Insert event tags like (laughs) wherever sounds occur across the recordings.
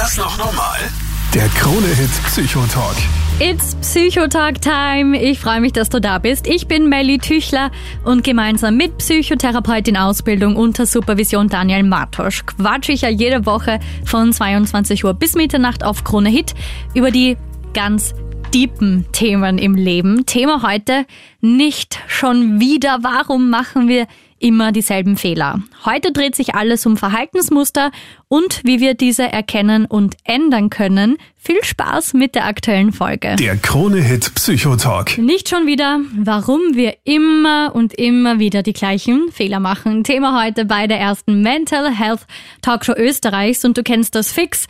das noch normal? Der Krone-Hit Psychotalk. It's Psychotalk Time. Ich freue mich, dass du da bist. Ich bin Melly Tüchler und gemeinsam mit Psychotherapeutin Ausbildung unter Supervision Daniel Martosch quatsche ich ja jede Woche von 22 Uhr bis Mitternacht auf Krone Hit über die ganz deepen Themen im Leben. Thema heute nicht schon wieder. Warum machen wir immer dieselben Fehler. Heute dreht sich alles um Verhaltensmuster und wie wir diese erkennen und ändern können. Viel Spaß mit der aktuellen Folge. Der Krone-Hit Psychotalk. Nicht schon wieder, warum wir immer und immer wieder die gleichen Fehler machen. Thema heute bei der ersten Mental Health Talkshow Österreichs und du kennst das fix.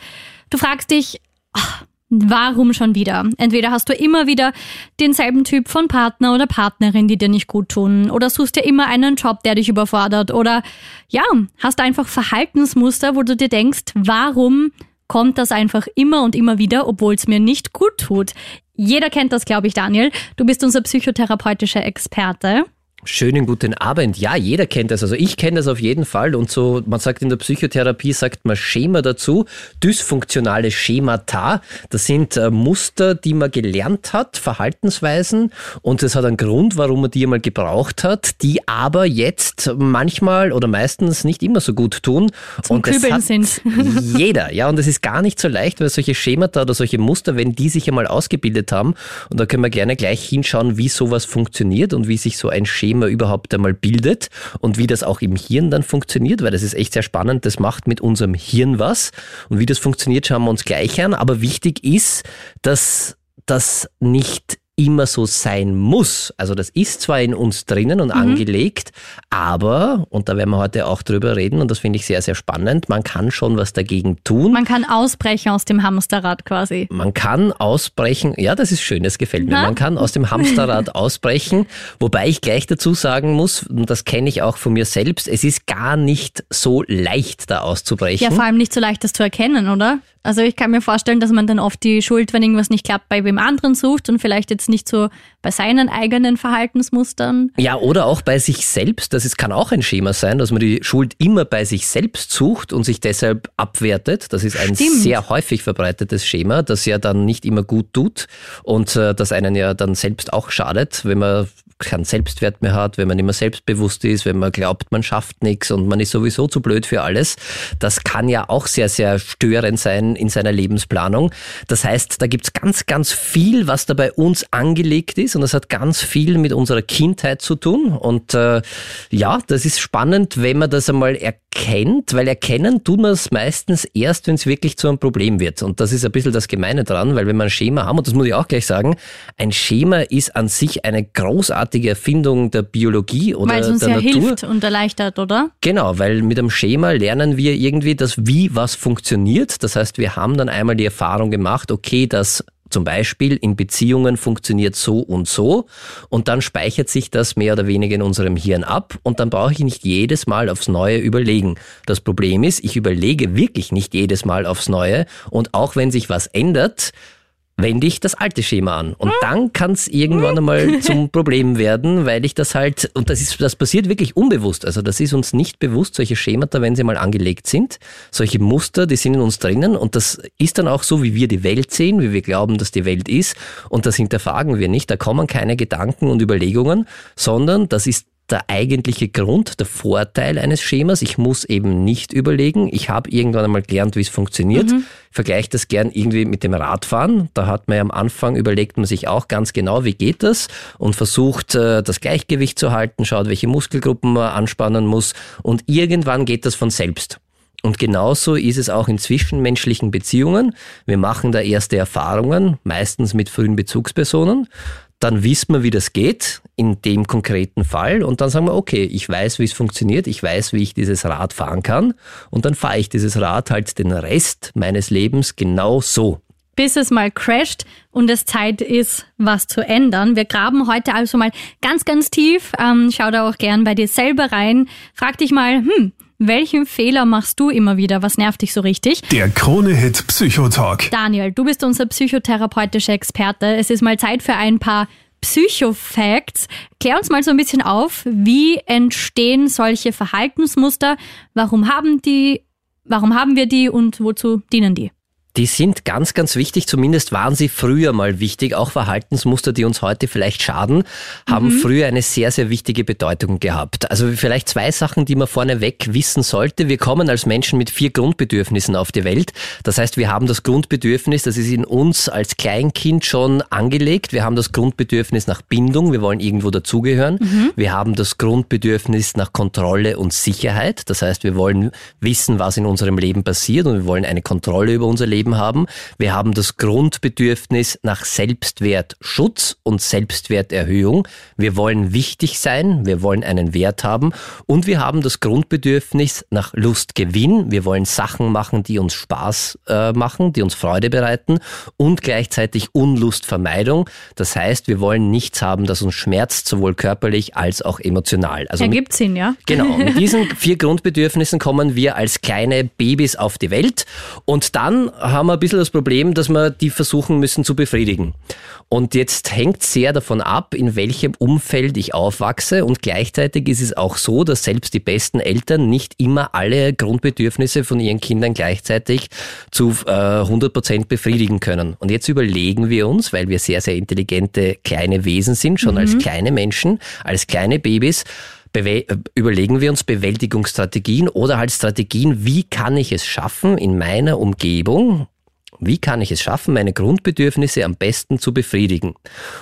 Du fragst dich, ach, Warum schon wieder? Entweder hast du immer wieder denselben Typ von Partner oder Partnerin, die dir nicht gut tun, oder suchst dir immer einen Job, der dich überfordert, oder ja, hast einfach Verhaltensmuster, wo du dir denkst, warum kommt das einfach immer und immer wieder, obwohl es mir nicht gut tut. Jeder kennt das, glaube ich, Daniel. Du bist unser psychotherapeutischer Experte. Schönen guten Abend. Ja, jeder kennt das. Also ich kenne das auf jeden Fall. Und so, man sagt in der Psychotherapie, sagt man Schema dazu. Dysfunktionale Schemata. Das sind äh, Muster, die man gelernt hat, Verhaltensweisen. Und das hat einen Grund, warum man die einmal gebraucht hat, die aber jetzt manchmal oder meistens nicht immer so gut tun. Zum und Kübeln sind. (laughs) jeder. Ja, und es ist gar nicht so leicht, weil solche Schemata oder solche Muster, wenn die sich einmal ausgebildet haben, und da können wir gerne gleich hinschauen, wie sowas funktioniert und wie sich so ein Schema Thema überhaupt einmal bildet und wie das auch im Hirn dann funktioniert, weil das ist echt sehr spannend. Das macht mit unserem Hirn was. Und wie das funktioniert, schauen wir uns gleich an. Aber wichtig ist, dass das nicht immer so sein muss. Also das ist zwar in uns drinnen und mhm. angelegt, aber, und da werden wir heute auch drüber reden, und das finde ich sehr, sehr spannend, man kann schon was dagegen tun. Man kann ausbrechen aus dem Hamsterrad quasi. Man kann ausbrechen, ja, das ist schön, das gefällt mir. Na? Man kann aus dem Hamsterrad (laughs) ausbrechen, wobei ich gleich dazu sagen muss, und das kenne ich auch von mir selbst, es ist gar nicht so leicht, da auszubrechen. Ja, vor allem nicht so leicht, das zu erkennen, oder? Also ich kann mir vorstellen, dass man dann oft die Schuld, wenn irgendwas nicht klappt, bei wem anderen sucht und vielleicht jetzt nicht so bei seinen eigenen Verhaltensmustern. Ja, oder auch bei sich selbst. Das ist, kann auch ein Schema sein, dass man die Schuld immer bei sich selbst sucht und sich deshalb abwertet. Das ist ein Stimmt. sehr häufig verbreitetes Schema, das ja dann nicht immer gut tut und äh, das einen ja dann selbst auch schadet, wenn man keinen Selbstwert mehr hat, wenn man immer selbstbewusst ist, wenn man glaubt, man schafft nichts und man ist sowieso zu blöd für alles. Das kann ja auch sehr, sehr störend sein in seiner Lebensplanung. Das heißt, da gibt's ganz, ganz viel, was da bei uns angelegt ist und das hat ganz viel mit unserer Kindheit zu tun. Und äh, ja, das ist spannend, wenn man das einmal erkennt, weil erkennen tut man es meistens erst, wenn es wirklich zu einem Problem wird. Und das ist ein bisschen das Gemeine dran, weil wenn man ein Schema haben, und das muss ich auch gleich sagen, ein Schema ist an sich eine großartige Erfindung der Biologie oder weil es uns der ja Natur. hilft und erleichtert, oder? Genau, weil mit dem Schema lernen wir irgendwie, dass wie was funktioniert. Das heißt, wir haben dann einmal die Erfahrung gemacht, okay, das zum Beispiel in Beziehungen funktioniert so und so und dann speichert sich das mehr oder weniger in unserem Hirn ab und dann brauche ich nicht jedes Mal aufs Neue überlegen. Das Problem ist, ich überlege wirklich nicht jedes Mal aufs Neue und auch wenn sich was ändert, wende ich das alte Schema an. Und dann kann es irgendwann einmal (laughs) zum Problem werden, weil ich das halt, und das ist, das passiert wirklich unbewusst. Also das ist uns nicht bewusst, solche Schemata, wenn sie mal angelegt sind. Solche Muster, die sind in uns drinnen und das ist dann auch so, wie wir die Welt sehen, wie wir glauben, dass die Welt ist. Und das hinterfragen wir nicht. Da kommen keine Gedanken und Überlegungen, sondern das ist der eigentliche Grund, der Vorteil eines Schemas. Ich muss eben nicht überlegen. Ich habe irgendwann einmal gelernt, wie es funktioniert. Mhm. Vergleiche das gern irgendwie mit dem Radfahren. Da hat man ja am Anfang überlegt man sich auch ganz genau, wie geht das und versucht, äh, das Gleichgewicht zu halten, schaut, welche Muskelgruppen man anspannen muss und irgendwann geht das von selbst. Und genauso ist es auch in zwischenmenschlichen Beziehungen. Wir machen da erste Erfahrungen, meistens mit frühen Bezugspersonen dann wissen wir, wie das geht in dem konkreten Fall und dann sagen wir, okay, ich weiß, wie es funktioniert, ich weiß, wie ich dieses Rad fahren kann und dann fahre ich dieses Rad halt den Rest meines Lebens genau so. Bis es mal crasht und es Zeit ist, was zu ändern. Wir graben heute also mal ganz, ganz tief. Ähm, schau da auch gern bei dir selber rein. Frag dich mal, hm, welchen Fehler machst du immer wieder? Was nervt dich so richtig? Der Krone-Hit Psychotalk. Daniel, du bist unser psychotherapeutischer Experte. Es ist mal Zeit für ein paar Psychofacts. Klär uns mal so ein bisschen auf, wie entstehen solche Verhaltensmuster? Warum haben die, warum haben wir die und wozu dienen die? Die sind ganz, ganz wichtig. Zumindest waren sie früher mal wichtig. Auch Verhaltensmuster, die uns heute vielleicht schaden, haben mhm. früher eine sehr, sehr wichtige Bedeutung gehabt. Also vielleicht zwei Sachen, die man vorneweg wissen sollte. Wir kommen als Menschen mit vier Grundbedürfnissen auf die Welt. Das heißt, wir haben das Grundbedürfnis, das ist in uns als Kleinkind schon angelegt. Wir haben das Grundbedürfnis nach Bindung. Wir wollen irgendwo dazugehören. Mhm. Wir haben das Grundbedürfnis nach Kontrolle und Sicherheit. Das heißt, wir wollen wissen, was in unserem Leben passiert und wir wollen eine Kontrolle über unser Leben Leben haben. Wir haben das Grundbedürfnis nach Selbstwertschutz und Selbstwerterhöhung. Wir wollen wichtig sein, wir wollen einen Wert haben und wir haben das Grundbedürfnis nach Lustgewinn. Wir wollen Sachen machen, die uns Spaß äh, machen, die uns Freude bereiten und gleichzeitig Unlustvermeidung. Das heißt, wir wollen nichts haben, das uns schmerzt, sowohl körperlich als auch emotional. Also Ergibt Sinn, ja? Genau. (laughs) Mit diesen vier Grundbedürfnissen kommen wir als kleine Babys auf die Welt und dann haben wir ein bisschen das Problem, dass wir die versuchen müssen zu befriedigen. Und jetzt hängt sehr davon ab, in welchem Umfeld ich aufwachse. Und gleichzeitig ist es auch so, dass selbst die besten Eltern nicht immer alle Grundbedürfnisse von ihren Kindern gleichzeitig zu äh, 100 Prozent befriedigen können. Und jetzt überlegen wir uns, weil wir sehr, sehr intelligente kleine Wesen sind, schon mhm. als kleine Menschen, als kleine Babys, überlegen wir uns Bewältigungsstrategien oder halt Strategien, wie kann ich es schaffen, in meiner Umgebung wie kann ich es schaffen, meine Grundbedürfnisse am besten zu befriedigen?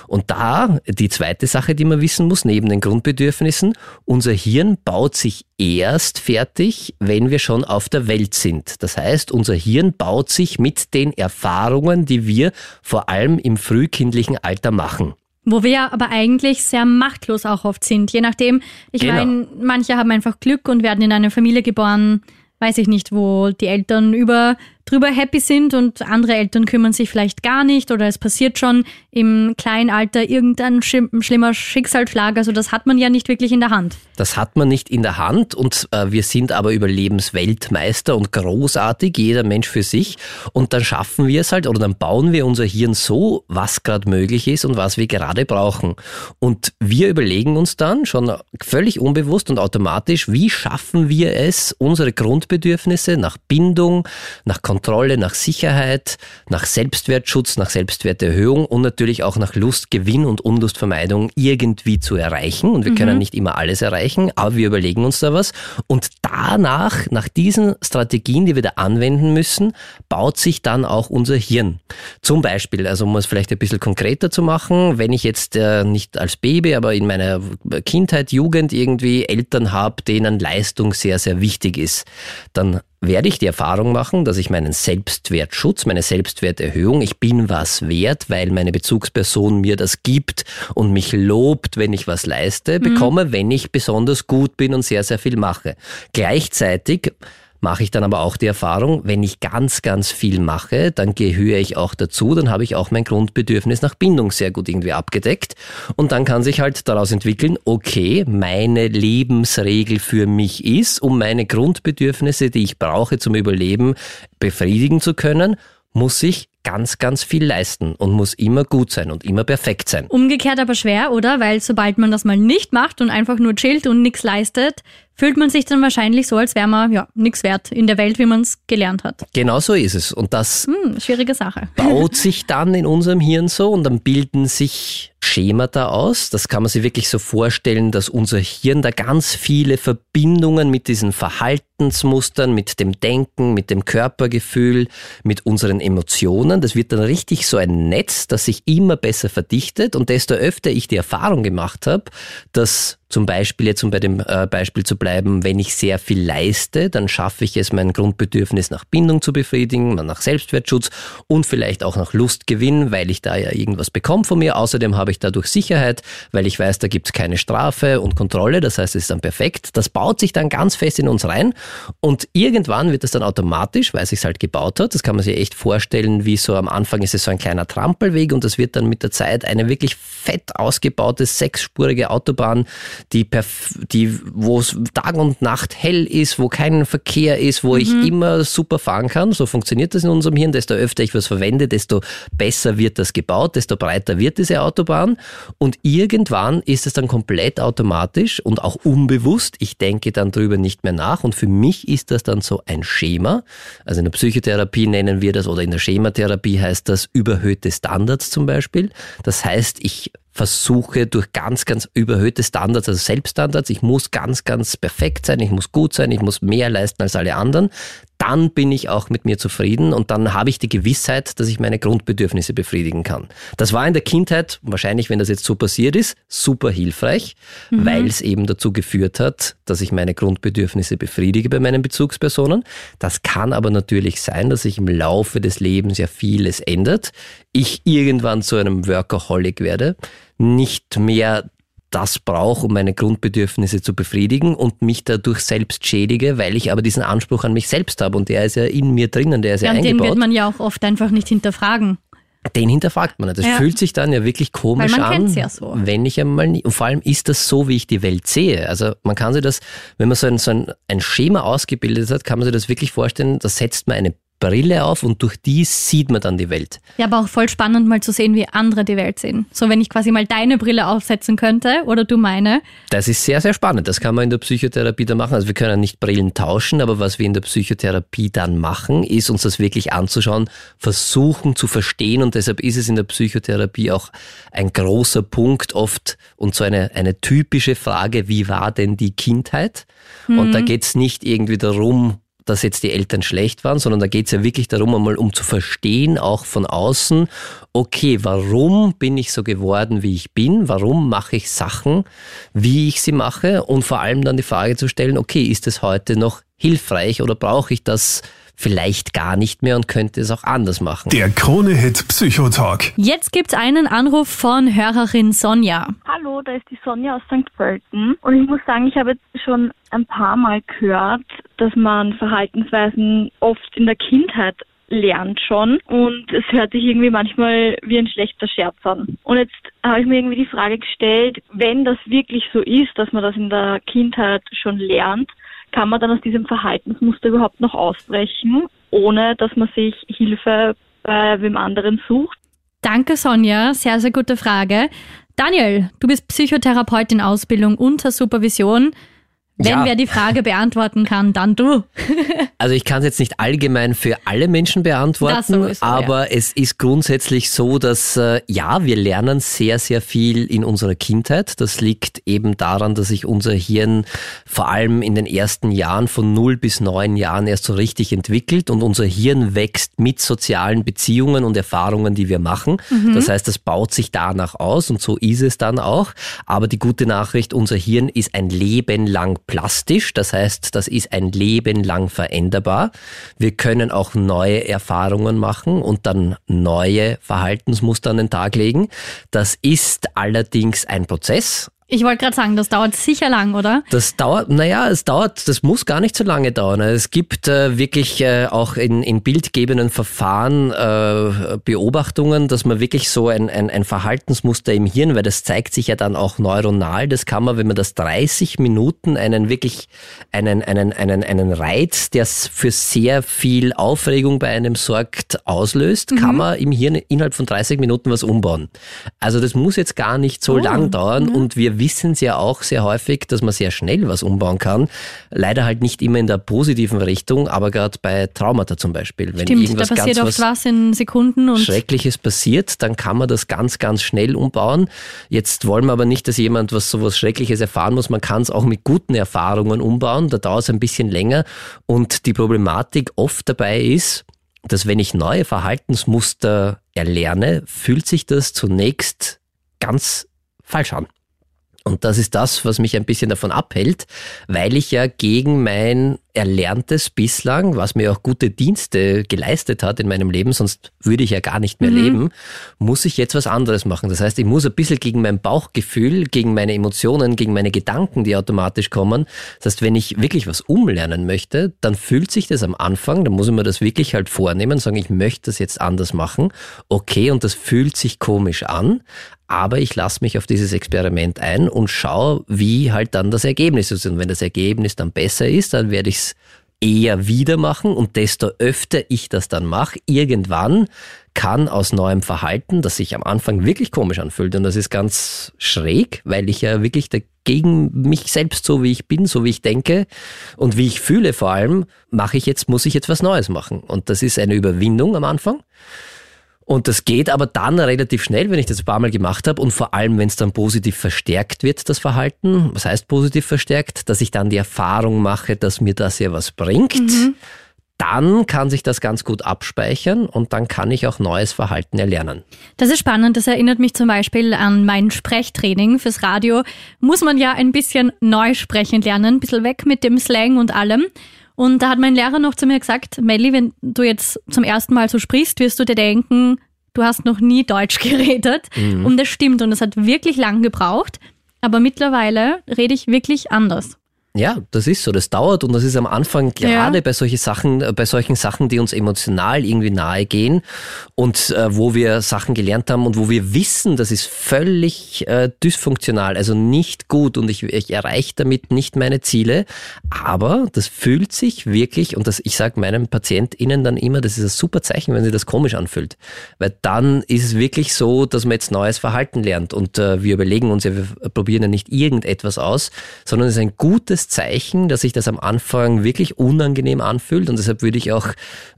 Und da die zweite Sache, die man wissen muss, neben den Grundbedürfnissen, unser Hirn baut sich erst fertig, wenn wir schon auf der Welt sind. Das heißt, unser Hirn baut sich mit den Erfahrungen, die wir vor allem im frühkindlichen Alter machen. Wo wir aber eigentlich sehr machtlos auch oft sind. Je nachdem, ich genau. meine, manche haben einfach Glück und werden in eine Familie geboren, weiß ich nicht, wo die Eltern über drüber happy sind und andere Eltern kümmern sich vielleicht gar nicht oder es passiert schon im kleinen Alter irgendein schlimmer Schicksalsschlag. Also das hat man ja nicht wirklich in der Hand. Das hat man nicht in der Hand und äh, wir sind aber Überlebensweltmeister und großartig, jeder Mensch für sich. Und dann schaffen wir es halt oder dann bauen wir unser Hirn so, was gerade möglich ist und was wir gerade brauchen. Und wir überlegen uns dann schon völlig unbewusst und automatisch, wie schaffen wir es, unsere Grundbedürfnisse nach Bindung, nach Kontrolle, Kontrolle, nach Sicherheit, nach Selbstwertschutz, nach Selbstwerterhöhung und natürlich auch nach Lustgewinn und Unlustvermeidung irgendwie zu erreichen. Und wir mhm. können nicht immer alles erreichen, aber wir überlegen uns da was. Und danach, nach diesen Strategien, die wir da anwenden müssen, baut sich dann auch unser Hirn. Zum Beispiel, also um es vielleicht ein bisschen konkreter zu machen, wenn ich jetzt äh, nicht als Baby, aber in meiner Kindheit, Jugend irgendwie Eltern habe, denen Leistung sehr, sehr wichtig ist, dann werde ich die Erfahrung machen, dass ich meinen Selbstwertschutz, meine Selbstwerterhöhung, ich bin was wert, weil meine Bezugsperson mir das gibt und mich lobt, wenn ich was leiste, mhm. bekomme, wenn ich besonders gut bin und sehr, sehr viel mache. Gleichzeitig mache ich dann aber auch die Erfahrung, wenn ich ganz, ganz viel mache, dann gehöre ich auch dazu, dann habe ich auch mein Grundbedürfnis nach Bindung sehr gut irgendwie abgedeckt. Und dann kann sich halt daraus entwickeln, okay, meine Lebensregel für mich ist, um meine Grundbedürfnisse, die ich brauche zum Überleben, befriedigen zu können, muss ich ganz, ganz viel leisten und muss immer gut sein und immer perfekt sein. Umgekehrt aber schwer, oder? Weil sobald man das mal nicht macht und einfach nur chillt und nichts leistet, fühlt man sich dann wahrscheinlich so, als wäre man ja nichts wert in der Welt, wie man es gelernt hat. Genau so ist es. Und das hm, schwierige Sache. baut (laughs) sich dann in unserem Hirn so und dann bilden sich Schemata aus. Das kann man sich wirklich so vorstellen, dass unser Hirn da ganz viele Verbindungen mit diesen Verhaltensmustern, mit dem Denken, mit dem Körpergefühl, mit unseren Emotionen, das wird dann richtig so ein Netz, das sich immer besser verdichtet. Und desto öfter ich die Erfahrung gemacht habe, dass zum Beispiel, jetzt um bei dem äh, Beispiel zu bleiben, wenn ich sehr viel leiste, dann schaffe ich es, mein Grundbedürfnis nach Bindung zu befriedigen, nach Selbstwertschutz und vielleicht auch nach Lustgewinn, weil ich da ja irgendwas bekomme von mir. Außerdem habe ich dadurch Sicherheit, weil ich weiß, da gibt es keine Strafe und Kontrolle. Das heißt, es ist dann perfekt. Das baut sich dann ganz fest in uns rein und irgendwann wird es dann automatisch, weil es sich halt gebaut hat. Das kann man sich echt vorstellen, wie so am Anfang ist es so ein kleiner Trampelweg und das wird dann mit der Zeit eine wirklich fett ausgebaute sechsspurige Autobahn die, die wo es Tag und Nacht hell ist, wo kein Verkehr ist, wo mhm. ich immer super fahren kann. So funktioniert das in unserem Hirn. Desto öfter ich was verwende, desto besser wird das gebaut, desto breiter wird diese Autobahn. Und irgendwann ist es dann komplett automatisch und auch unbewusst. Ich denke dann drüber nicht mehr nach. Und für mich ist das dann so ein Schema. Also in der Psychotherapie nennen wir das oder in der Schematherapie heißt das überhöhte Standards zum Beispiel. Das heißt, ich versuche durch ganz, ganz überhöhte Standards, also Selbststandards, ich muss ganz, ganz perfekt sein, ich muss gut sein, ich muss mehr leisten als alle anderen, dann bin ich auch mit mir zufrieden und dann habe ich die Gewissheit, dass ich meine Grundbedürfnisse befriedigen kann. Das war in der Kindheit, wahrscheinlich, wenn das jetzt so passiert ist, super hilfreich, mhm. weil es eben dazu geführt hat, dass ich meine Grundbedürfnisse befriedige bei meinen Bezugspersonen. Das kann aber natürlich sein, dass sich im Laufe des Lebens ja vieles ändert. Ich irgendwann zu einem Workaholic werde, nicht mehr das brauche, um meine Grundbedürfnisse zu befriedigen und mich dadurch selbst schädige, weil ich aber diesen Anspruch an mich selbst habe und der ist ja in mir drinnen, der ist ja, ja eingebaut. Den wird man ja auch oft einfach nicht hinterfragen. Den hinterfragt man. Das ja. fühlt sich dann ja wirklich komisch an, ja so. wenn ich einmal nicht, und vor allem ist das so, wie ich die Welt sehe. Also man kann sich das, wenn man so ein, so ein, ein Schema ausgebildet hat, kann man sich das wirklich vorstellen, da setzt man eine Brille auf und durch die sieht man dann die Welt. Ja, aber auch voll spannend mal zu sehen, wie andere die Welt sehen. So, wenn ich quasi mal deine Brille aufsetzen könnte oder du meine. Das ist sehr, sehr spannend. Das kann man in der Psychotherapie dann machen. Also wir können nicht Brillen tauschen, aber was wir in der Psychotherapie dann machen, ist uns das wirklich anzuschauen, versuchen zu verstehen und deshalb ist es in der Psychotherapie auch ein großer Punkt oft und so eine, eine typische Frage, wie war denn die Kindheit? Mhm. Und da geht es nicht irgendwie darum, dass jetzt die Eltern schlecht waren, sondern da geht es ja wirklich darum, einmal um zu verstehen, auch von außen, okay, warum bin ich so geworden, wie ich bin? Warum mache ich Sachen, wie ich sie mache? Und vor allem dann die Frage zu stellen, okay, ist es heute noch hilfreich oder brauche ich das vielleicht gar nicht mehr und könnte es auch anders machen. Der Krone-Hit Psychotalk. Jetzt gibt's einen Anruf von Hörerin Sonja. Hallo, da ist die Sonja aus St. Pölten. Und ich muss sagen, ich habe jetzt schon ein paar Mal gehört, dass man Verhaltensweisen oft in der Kindheit lernt schon und es hört sich irgendwie manchmal wie ein schlechter Scherz an. Und jetzt habe ich mir irgendwie die Frage gestellt, wenn das wirklich so ist, dass man das in der Kindheit schon lernt, kann man dann aus diesem Verhaltensmuster überhaupt noch ausbrechen, ohne dass man sich Hilfe bei wem anderen sucht? Danke, Sonja. Sehr, sehr gute Frage. Daniel, du bist Psychotherapeut in Ausbildung unter Supervision. Wenn ja. wer die Frage beantworten kann, dann du. (laughs) also ich kann es jetzt nicht allgemein für alle Menschen beantworten, sowieso, aber ja. es ist grundsätzlich so, dass äh, ja, wir lernen sehr, sehr viel in unserer Kindheit. Das liegt eben daran, dass sich unser Hirn vor allem in den ersten Jahren von 0 bis 9 Jahren erst so richtig entwickelt und unser Hirn wächst mit sozialen Beziehungen und Erfahrungen, die wir machen. Mhm. Das heißt, das baut sich danach aus und so ist es dann auch. Aber die gute Nachricht, unser Hirn ist ein Leben lang plastisch, das heißt, das ist ein Leben lang veränderbar. Wir können auch neue Erfahrungen machen und dann neue Verhaltensmuster an den Tag legen. Das ist allerdings ein Prozess, ich wollte gerade sagen, das dauert sicher lang, oder? Das dauert, naja, es dauert, das muss gar nicht so lange dauern. Es gibt äh, wirklich äh, auch in, in bildgebenden Verfahren äh, Beobachtungen, dass man wirklich so ein, ein, ein Verhaltensmuster im Hirn, weil das zeigt sich ja dann auch neuronal, das kann man, wenn man das 30 Minuten einen wirklich, einen, einen, einen, einen Reiz, der für sehr viel Aufregung bei einem sorgt, auslöst, mhm. kann man im Hirn innerhalb von 30 Minuten was umbauen. Also das muss jetzt gar nicht so oh, lang dauern ja. und wir wissen es ja auch sehr häufig, dass man sehr schnell was umbauen kann. Leider halt nicht immer in der positiven Richtung, aber gerade bei Traumata zum Beispiel. Wenn Stimmt, irgendwas da passiert ganz oft was in Sekunden und Schreckliches passiert, dann kann man das ganz, ganz schnell umbauen. Jetzt wollen wir aber nicht, dass jemand was sowas Schreckliches erfahren muss. Man kann es auch mit guten Erfahrungen umbauen. Da dauert es ein bisschen länger. Und die Problematik oft dabei ist, dass wenn ich neue Verhaltensmuster erlerne, fühlt sich das zunächst ganz falsch an. Und das ist das, was mich ein bisschen davon abhält, weil ich ja gegen mein Erlerntes bislang, was mir auch gute Dienste geleistet hat in meinem Leben, sonst würde ich ja gar nicht mehr mhm. leben, muss ich jetzt was anderes machen. Das heißt, ich muss ein bisschen gegen mein Bauchgefühl, gegen meine Emotionen, gegen meine Gedanken, die automatisch kommen. Das heißt, wenn ich wirklich was umlernen möchte, dann fühlt sich das am Anfang, dann muss ich mir das wirklich halt vornehmen, sagen, ich möchte das jetzt anders machen. Okay, und das fühlt sich komisch an, aber ich lasse mich auf dieses Experiment ein und schaue, wie halt dann das Ergebnis ist. Und wenn das Ergebnis dann besser ist, dann werde ich es eher wieder machen und desto öfter ich das dann mache, irgendwann kann aus neuem Verhalten, das sich am Anfang wirklich komisch anfühlt und das ist ganz schräg, weil ich ja wirklich dagegen mich selbst so wie ich bin, so wie ich denke und wie ich fühle vor allem, mache ich jetzt, muss ich jetzt was Neues machen und das ist eine Überwindung am Anfang. Und das geht aber dann relativ schnell, wenn ich das ein paar Mal gemacht habe und vor allem, wenn es dann positiv verstärkt wird, das Verhalten. Was heißt positiv verstärkt? Dass ich dann die Erfahrung mache, dass mir das ja was bringt. Mhm. Dann kann sich das ganz gut abspeichern und dann kann ich auch neues Verhalten erlernen. Das ist spannend. Das erinnert mich zum Beispiel an mein Sprechtraining fürs Radio. Muss man ja ein bisschen neu sprechen lernen, ein bisschen weg mit dem Slang und allem. Und da hat mein Lehrer noch zu mir gesagt, Melli, wenn du jetzt zum ersten Mal so sprichst, wirst du dir denken, du hast noch nie Deutsch (laughs) geredet. Mhm. Und das stimmt und es hat wirklich lang gebraucht. Aber mittlerweile rede ich wirklich anders. Ja, das ist so. Das dauert und das ist am Anfang gerade ja. bei solchen Sachen, äh, bei solchen Sachen, die uns emotional irgendwie nahe gehen und äh, wo wir Sachen gelernt haben und wo wir wissen, das ist völlig äh, dysfunktional, also nicht gut und ich, ich erreiche damit nicht meine Ziele. Aber das fühlt sich wirklich und das, ich sage meinen PatientInnen dann immer, das ist ein super Zeichen, wenn sie das komisch anfühlt, weil dann ist es wirklich so, dass man jetzt neues Verhalten lernt und äh, wir überlegen uns ja, wir probieren ja nicht irgendetwas aus, sondern es ist ein gutes klares Zeichen, dass sich das am Anfang wirklich unangenehm anfühlt und deshalb würde ich auch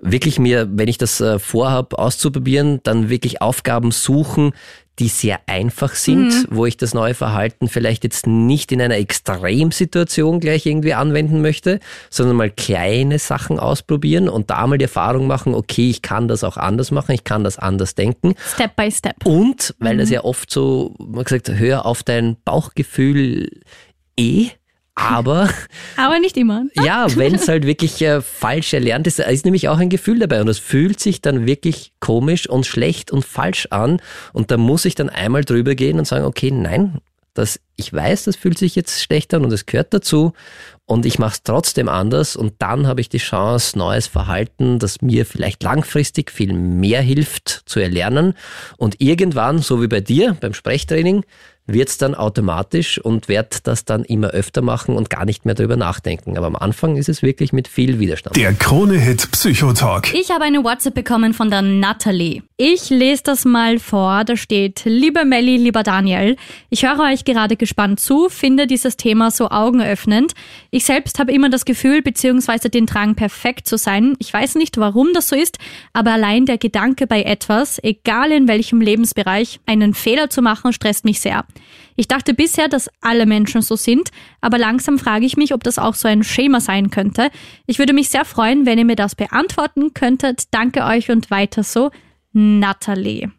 wirklich mir, wenn ich das äh, vorhabe auszuprobieren, dann wirklich Aufgaben suchen, die sehr einfach sind, mhm. wo ich das neue Verhalten vielleicht jetzt nicht in einer Extremsituation gleich irgendwie anwenden möchte, sondern mal kleine Sachen ausprobieren und da mal die Erfahrung machen, okay, ich kann das auch anders machen, ich kann das anders denken. Step by Step. Und, weil mhm. das ja oft so, man gesagt, hör auf dein Bauchgefühl eh, aber. (laughs) Aber nicht immer. (laughs) ja, wenn es halt wirklich äh, falsch erlernt ist, ist nämlich auch ein Gefühl dabei. Und es fühlt sich dann wirklich komisch und schlecht und falsch an. Und da muss ich dann einmal drüber gehen und sagen, okay, nein, das, ich weiß, das fühlt sich jetzt schlecht an und es gehört dazu. Und ich mache es trotzdem anders. Und dann habe ich die Chance, neues Verhalten, das mir vielleicht langfristig viel mehr hilft, zu erlernen. Und irgendwann, so wie bei dir beim Sprechtraining, wird es dann automatisch und werde das dann immer öfter machen und gar nicht mehr darüber nachdenken. Aber am Anfang ist es wirklich mit viel Widerstand. Der Krone-Hit Psychotalk. Ich habe eine WhatsApp bekommen von der Natalie. Ich lese das mal vor. Da steht, lieber Melli, lieber Daniel, ich höre euch gerade gespannt zu, finde dieses Thema so augenöffnend. Ich selbst habe immer das Gefühl bzw. den Drang, perfekt zu sein. Ich weiß nicht, warum das so ist, aber allein der Gedanke bei etwas, egal in welchem Lebensbereich, einen Fehler zu machen, stresst mich sehr. Ich dachte bisher, dass alle Menschen so sind, aber langsam frage ich mich, ob das auch so ein Schema sein könnte. Ich würde mich sehr freuen, wenn ihr mir das beantworten könntet. Danke euch und weiter so. Natalie.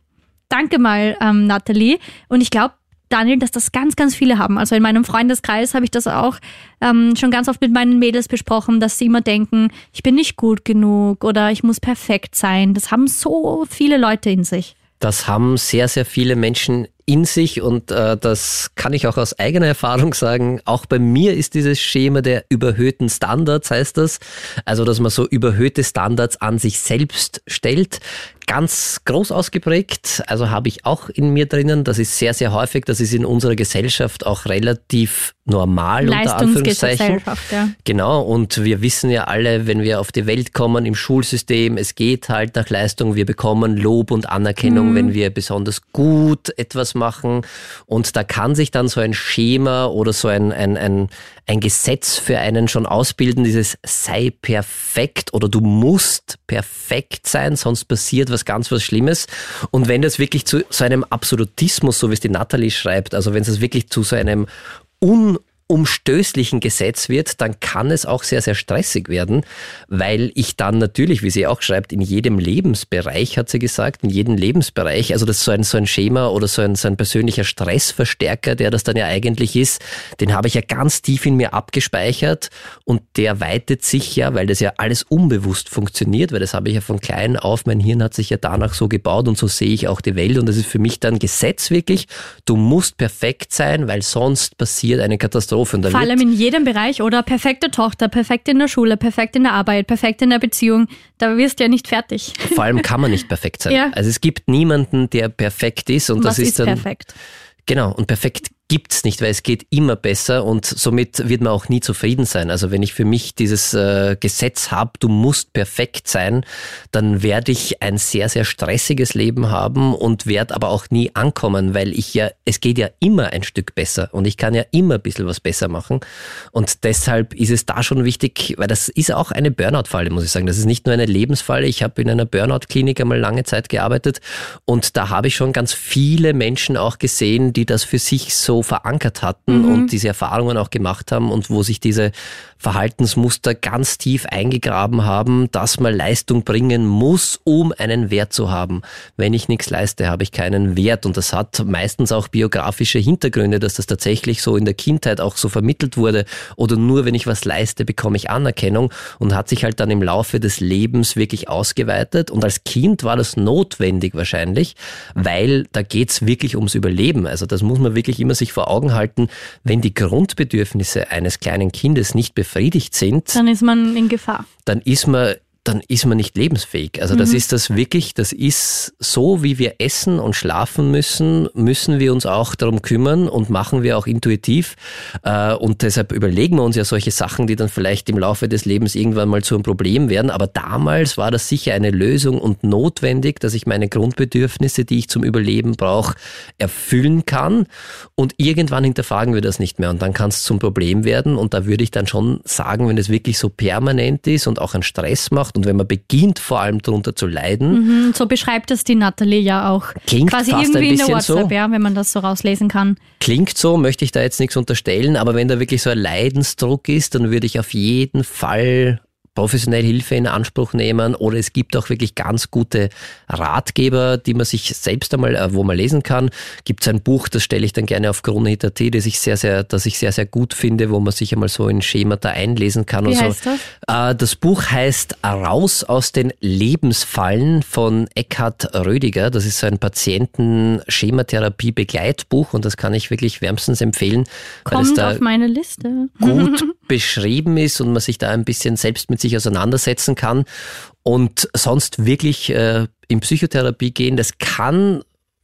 Danke mal, ähm, Natalie. Und ich glaube, Daniel, dass das ganz, ganz viele haben. Also in meinem Freundeskreis habe ich das auch ähm, schon ganz oft mit meinen Mädels besprochen, dass sie immer denken, ich bin nicht gut genug oder ich muss perfekt sein. Das haben so viele Leute in sich. Das haben sehr, sehr viele Menschen in sich und äh, das kann ich auch aus eigener Erfahrung sagen. Auch bei mir ist dieses Schema der überhöhten Standards, heißt das. Also, dass man so überhöhte Standards an sich selbst stellt ganz groß ausgeprägt. Also habe ich auch in mir drinnen. Das ist sehr, sehr häufig. Das ist in unserer Gesellschaft auch relativ normal unter Anführungszeichen. Ja. Genau. Und wir wissen ja alle, wenn wir auf die Welt kommen im Schulsystem, es geht halt nach Leistung. Wir bekommen Lob und Anerkennung, mhm. wenn wir besonders gut etwas machen. Und da kann sich dann so ein Schema oder so ein, ein, ein, ein Gesetz für einen schon ausbilden, dieses sei perfekt oder du musst perfekt sein, sonst passiert was ganz was Schlimmes. Und wenn das wirklich zu so einem Absolutismus, so wie es die Natalie schreibt, also wenn es wirklich zu so einem un unumstößlichen Gesetz wird, dann kann es auch sehr, sehr stressig werden, weil ich dann natürlich, wie sie auch schreibt, in jedem Lebensbereich, hat sie gesagt, in jedem Lebensbereich, also das ist so ein, so ein Schema oder so ein, so ein persönlicher Stressverstärker, der das dann ja eigentlich ist, den habe ich ja ganz tief in mir abgespeichert und der weitet sich ja, weil das ja alles unbewusst funktioniert, weil das habe ich ja von klein auf, mein Hirn hat sich ja danach so gebaut und so sehe ich auch die Welt und das ist für mich dann Gesetz wirklich, du musst perfekt sein, weil sonst passiert eine Katastrophe. Vor allem in jedem Bereich oder perfekte Tochter, perfekt in der Schule, perfekt in der Arbeit, perfekt in der Beziehung. Da wirst du ja nicht fertig. Vor allem (laughs) kann man nicht perfekt sein. Ja. Also es gibt niemanden, der perfekt ist und Was das ist, ist dann perfekt. Genau, und perfekt gibt's nicht, weil es geht immer besser und somit wird man auch nie zufrieden sein. Also wenn ich für mich dieses äh, Gesetz habe, du musst perfekt sein, dann werde ich ein sehr, sehr stressiges Leben haben und werde aber auch nie ankommen, weil ich ja, es geht ja immer ein Stück besser und ich kann ja immer ein bisschen was besser machen. Und deshalb ist es da schon wichtig, weil das ist auch eine Burnout-Falle, muss ich sagen. Das ist nicht nur eine Lebensfalle. Ich habe in einer Burnout-Klinik einmal lange Zeit gearbeitet und da habe ich schon ganz viele Menschen auch gesehen, die das für sich so verankert hatten mhm. und diese Erfahrungen auch gemacht haben und wo sich diese Verhaltensmuster ganz tief eingegraben haben, dass man Leistung bringen muss, um einen Wert zu haben. Wenn ich nichts leiste, habe ich keinen Wert. Und das hat meistens auch biografische Hintergründe, dass das tatsächlich so in der Kindheit auch so vermittelt wurde. Oder nur wenn ich was leiste, bekomme ich Anerkennung und hat sich halt dann im Laufe des Lebens wirklich ausgeweitet. Und als Kind war das notwendig wahrscheinlich, weil da geht's wirklich ums Überleben. Also das muss man wirklich immer sich vor Augen halten. Wenn die Grundbedürfnisse eines kleinen Kindes nicht befriedigt sind, dann ist man in Gefahr. Dann ist man dann ist man nicht lebensfähig. Also das mhm. ist das wirklich, das ist so, wie wir essen und schlafen müssen, müssen wir uns auch darum kümmern und machen wir auch intuitiv. Äh, und deshalb überlegen wir uns ja solche Sachen, die dann vielleicht im Laufe des Lebens irgendwann mal zu einem Problem werden. Aber damals war das sicher eine Lösung und notwendig, dass ich meine Grundbedürfnisse, die ich zum Überleben brauche, erfüllen kann. Und irgendwann hinterfragen wir das nicht mehr und dann kann es zum Problem werden. Und da würde ich dann schon sagen, wenn es wirklich so permanent ist und auch einen Stress macht, macht und wenn man beginnt vor allem darunter zu leiden. Mhm, so beschreibt es die Natalie ja auch. Klingt Quasi fast irgendwie ein bisschen in der WhatsApp, so. ja, wenn man das so rauslesen kann. Klingt so, möchte ich da jetzt nichts unterstellen, aber wenn da wirklich so ein Leidensdruck ist, dann würde ich auf jeden Fall professionell Hilfe in Anspruch nehmen oder es gibt auch wirklich ganz gute Ratgeber, die man sich selbst einmal, äh, wo man lesen kann. Gibt es ein Buch, das stelle ich dann gerne auf Kronehit.at, das ich sehr, sehr, das ich sehr, sehr gut finde, wo man sich einmal so in Schemata einlesen kann. Wie und heißt so. das? Äh, Das Buch heißt Raus aus den Lebensfallen von Eckhard Rödiger. Das ist so ein Patienten-Schematherapie-Begleitbuch und das kann ich wirklich wärmstens empfehlen. weil es Kommt da auf meine Liste. gut (laughs) beschrieben ist und man sich da ein bisschen selbst mit sich auseinandersetzen kann. Und sonst wirklich äh, in Psychotherapie gehen, das kann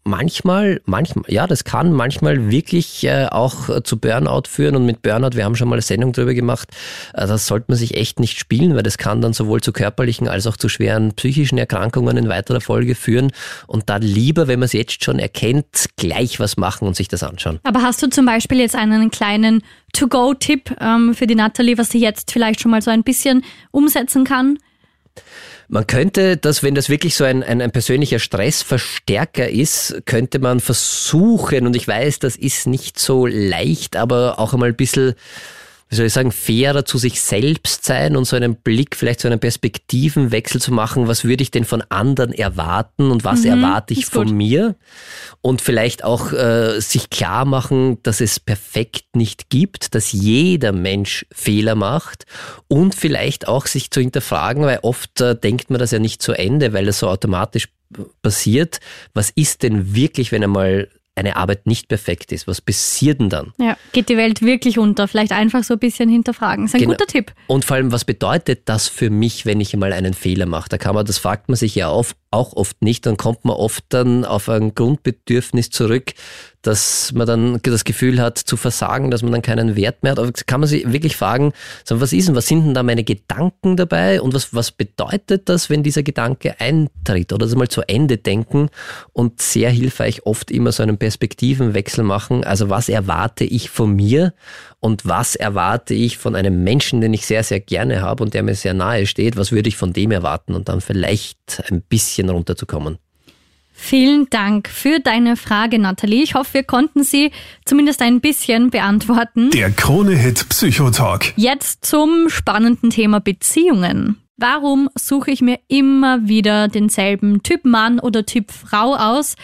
manchmal, manchmal, ja, das kann manchmal wirklich äh, auch zu Burnout führen und mit Burnout, wir haben schon mal eine Sendung drüber gemacht, äh, das sollte man sich echt nicht spielen, weil das kann dann sowohl zu körperlichen als auch zu schweren psychischen Erkrankungen in weiterer Folge führen und dann lieber, wenn man es jetzt schon erkennt, gleich was machen und sich das anschauen. Aber hast du zum Beispiel jetzt einen kleinen To-Go-Tipp ähm, für die Natalie, was sie jetzt vielleicht schon mal so ein bisschen umsetzen kann? Man könnte das, wenn das wirklich so ein, ein, ein persönlicher Stressverstärker ist, könnte man versuchen, und ich weiß, das ist nicht so leicht, aber auch einmal ein bisschen wie soll ich sagen, fairer zu sich selbst sein und so einen Blick, vielleicht so einen Perspektivenwechsel zu machen, was würde ich denn von anderen erwarten und was Mhm, erwarte ich ist gut. von mir? Und vielleicht auch äh, sich klar machen, dass es perfekt nicht gibt, dass jeder Mensch Fehler macht und vielleicht auch sich zu hinterfragen, weil oft äh, denkt man das ja nicht zu Ende, weil es so automatisch äh, passiert. Was ist denn wirklich, wenn einmal eine Arbeit nicht perfekt ist? Was passiert denn dann? Ja, geht die Welt wirklich unter? Vielleicht einfach so ein bisschen hinterfragen. Ist ein Genau. guter Tipp. Und vor allem, was bedeutet das für mich, wenn ich mal einen Fehler mache? Da kann man, das fragt man sich ja auf, auch oft nicht. Dann kommt man oft dann auf ein Grundbedürfnis zurück, dass man dann das Gefühl hat zu versagen, dass man dann keinen Wert mehr hat. Aber kann man sich wirklich fragen, was ist denn, was sind denn da meine Gedanken dabei und was, was bedeutet das, wenn dieser Gedanke eintritt? Oder das mal zu Ende denken und sehr hilfreich oft immer so einen Perspektivenwechsel machen. Also was erwarte ich von mir und was erwarte ich von einem Menschen, den ich sehr, sehr gerne habe und der mir sehr nahe steht? Was würde ich von dem erwarten und dann vielleicht ein bisschen runterzukommen? Vielen Dank für deine Frage, Nathalie. Ich hoffe, wir konnten sie zumindest ein bisschen beantworten. Der Krone-Hit Psychotalk. Jetzt zum spannenden Thema Beziehungen. Warum suche ich mir immer wieder denselben Typ Mann oder Typ Frau aus,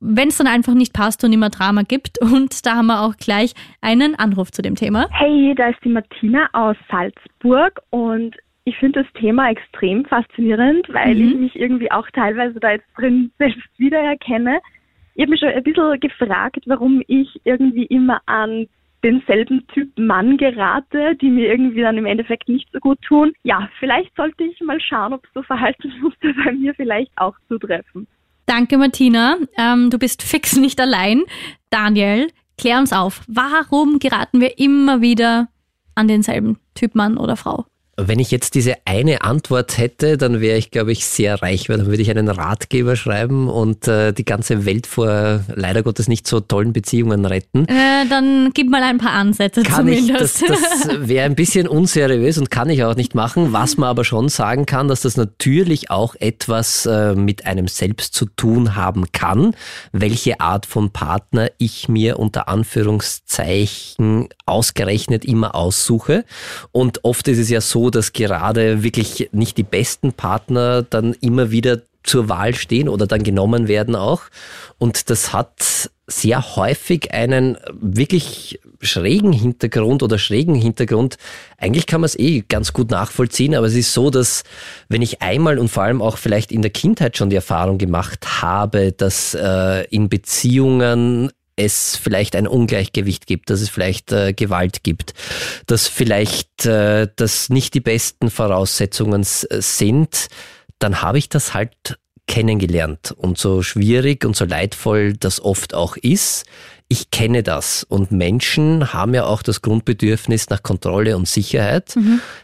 wenn es dann einfach nicht passt und immer Drama gibt? (laughs) Und da haben wir auch gleich einen Anruf zu dem Thema. Hey, da ist die Martina aus Salzburg und ich finde das Thema extrem faszinierend, weil Mhm. ich mich irgendwie auch teilweise da jetzt drin (laughs) selbst wiedererkenne. Ich habe mich schon ein bisschen gefragt, warum ich irgendwie immer an denselben Typ Mann gerate, die mir irgendwie dann im Endeffekt nicht so gut tun. Ja, vielleicht sollte ich mal schauen, ob so Verhaltensmuster bei mir vielleicht auch zutreffen. Danke, Martina. Ähm, du bist fix nicht allein. Daniel, klär uns auf. Warum geraten wir immer wieder an denselben Typ Mann oder Frau? Wenn ich jetzt diese eine Antwort hätte, dann wäre ich, glaube ich, sehr reich, weil dann würde ich einen Ratgeber schreiben und äh, die ganze Welt vor leider Gottes nicht so tollen Beziehungen retten. Äh, dann gib mal ein paar Ansätze Kann ich, das, zumindest. das wäre ein bisschen unseriös und kann ich auch nicht machen. Was man aber schon sagen kann, dass das natürlich auch etwas äh, mit einem selbst zu tun haben kann, welche Art von Partner ich mir unter Anführungszeichen ausgerechnet immer aussuche. Und oft ist es ja so, dass gerade wirklich nicht die besten Partner dann immer wieder zur Wahl stehen oder dann genommen werden auch. Und das hat sehr häufig einen wirklich schrägen Hintergrund oder schrägen Hintergrund. Eigentlich kann man es eh ganz gut nachvollziehen, aber es ist so, dass wenn ich einmal und vor allem auch vielleicht in der Kindheit schon die Erfahrung gemacht habe, dass äh, in Beziehungen es vielleicht ein Ungleichgewicht gibt, dass es vielleicht äh, Gewalt gibt, dass vielleicht äh, das nicht die besten Voraussetzungen sind, dann habe ich das halt kennengelernt. Und so schwierig und so leidvoll das oft auch ist, ich kenne das. Und Menschen haben ja auch das Grundbedürfnis nach Kontrolle und Sicherheit.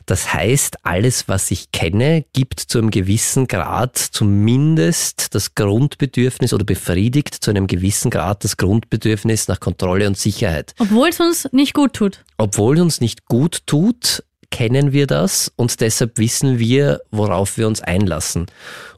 Das heißt, alles, was ich kenne, gibt zu einem gewissen Grad zumindest das Grundbedürfnis oder befriedigt zu einem gewissen Grad das Grundbedürfnis nach Kontrolle und Sicherheit. Obwohl es uns nicht gut tut. Obwohl uns nicht gut tut, kennen wir das und deshalb wissen wir, worauf wir uns einlassen.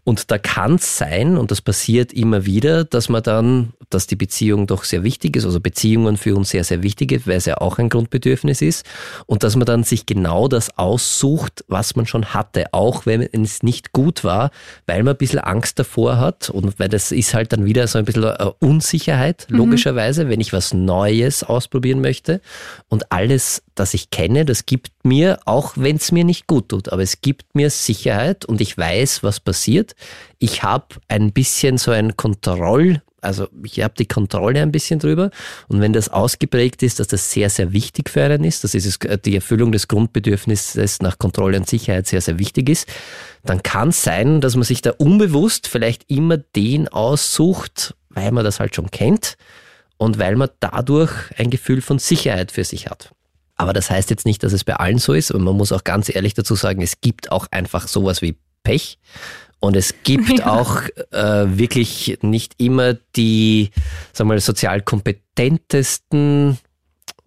Und da kann es sein, und das passiert immer wieder, dass man dann, dass die Beziehung doch sehr wichtig ist, also Beziehungen für uns sehr, sehr wichtig ist, weil es ja auch ein Grundbedürfnis ist, und dass man dann sich genau das aussucht, was man schon hatte, auch wenn es nicht gut war, weil man ein bisschen Angst davor hat und weil das ist halt dann wieder so ein bisschen äh, Unsicherheit, logischerweise, wenn ich was Neues ausprobieren möchte. Und alles, das ich kenne, das gibt mir, auch wenn es mir nicht gut tut, aber es gibt mir Sicherheit und ich weiß, was passiert. Ich habe ein bisschen so ein Kontroll, also ich habe die Kontrolle ein bisschen drüber. Und wenn das ausgeprägt ist, dass das sehr, sehr wichtig für einen ist, dass dieses, die Erfüllung des Grundbedürfnisses nach Kontrolle und Sicherheit sehr, sehr wichtig ist, dann kann es sein, dass man sich da unbewusst vielleicht immer den aussucht, weil man das halt schon kennt und weil man dadurch ein Gefühl von Sicherheit für sich hat. Aber das heißt jetzt nicht, dass es bei allen so ist. Und man muss auch ganz ehrlich dazu sagen, es gibt auch einfach sowas wie Pech. Und es gibt Ja. auch äh, wirklich nicht immer die, sagen wir mal, sozial kompetentesten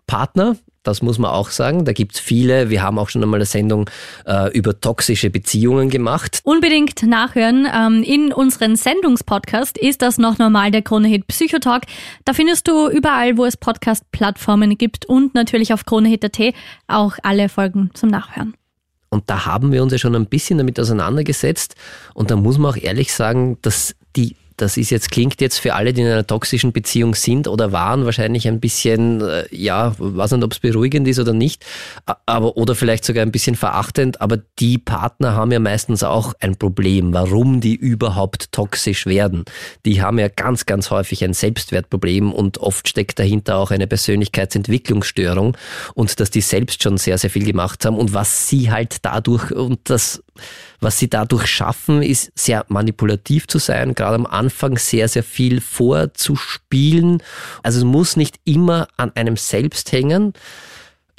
Partner. Das muss man auch sagen. Da gibt's viele. Wir haben auch schon einmal eine Sendung äh, über toxische Beziehungen gemacht. Unbedingt nachhören. Ähm, in unseren Sendungspodcast ist das noch normal der Kronehit Psychotalk. Da findest du überall, wo es Podcast-Plattformen gibt und natürlich auf kronehit.at auch alle Folgen zum Nachhören. Und da haben wir uns ja schon ein bisschen damit auseinandergesetzt. Und da muss man auch ehrlich sagen, dass die, das ist jetzt, klingt jetzt für alle, die in einer toxischen Beziehung sind oder waren, wahrscheinlich ein bisschen, äh, ja, weiß nicht, ob es beruhigend ist oder nicht, aber, oder vielleicht sogar ein bisschen verachtend, aber die Partner haben ja meistens auch ein Problem, warum die überhaupt toxisch werden. Die haben ja ganz, ganz häufig ein Selbstwertproblem und oft steckt dahinter auch eine Persönlichkeitsentwicklungsstörung und dass die selbst schon sehr, sehr viel gemacht haben und was sie halt dadurch und das, was sie dadurch schaffen, ist sehr manipulativ zu sein, gerade am Anfang sehr, sehr viel vorzuspielen. Also es muss nicht immer an einem selbst hängen.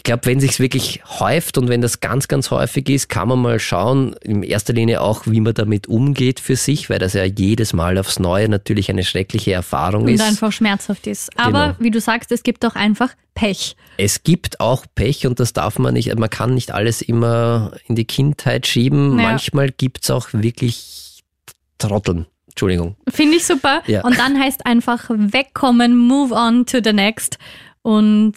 Ich glaube, wenn sich's wirklich häuft und wenn das ganz, ganz häufig ist, kann man mal schauen, in erster Linie auch, wie man damit umgeht für sich, weil das ja jedes Mal aufs Neue natürlich eine schreckliche Erfahrung Und ist. einfach schmerzhaft ist. Aber Genau. wie du sagst, es gibt auch einfach Pech. Es gibt auch Pech und das darf man nicht, man kann nicht alles immer in die Kindheit schieben. Ja. Manchmal gibt's auch wirklich Trotteln. Entschuldigung. Finde ich super. Ja. Und dann heißt einfach wegkommen, move on to the next und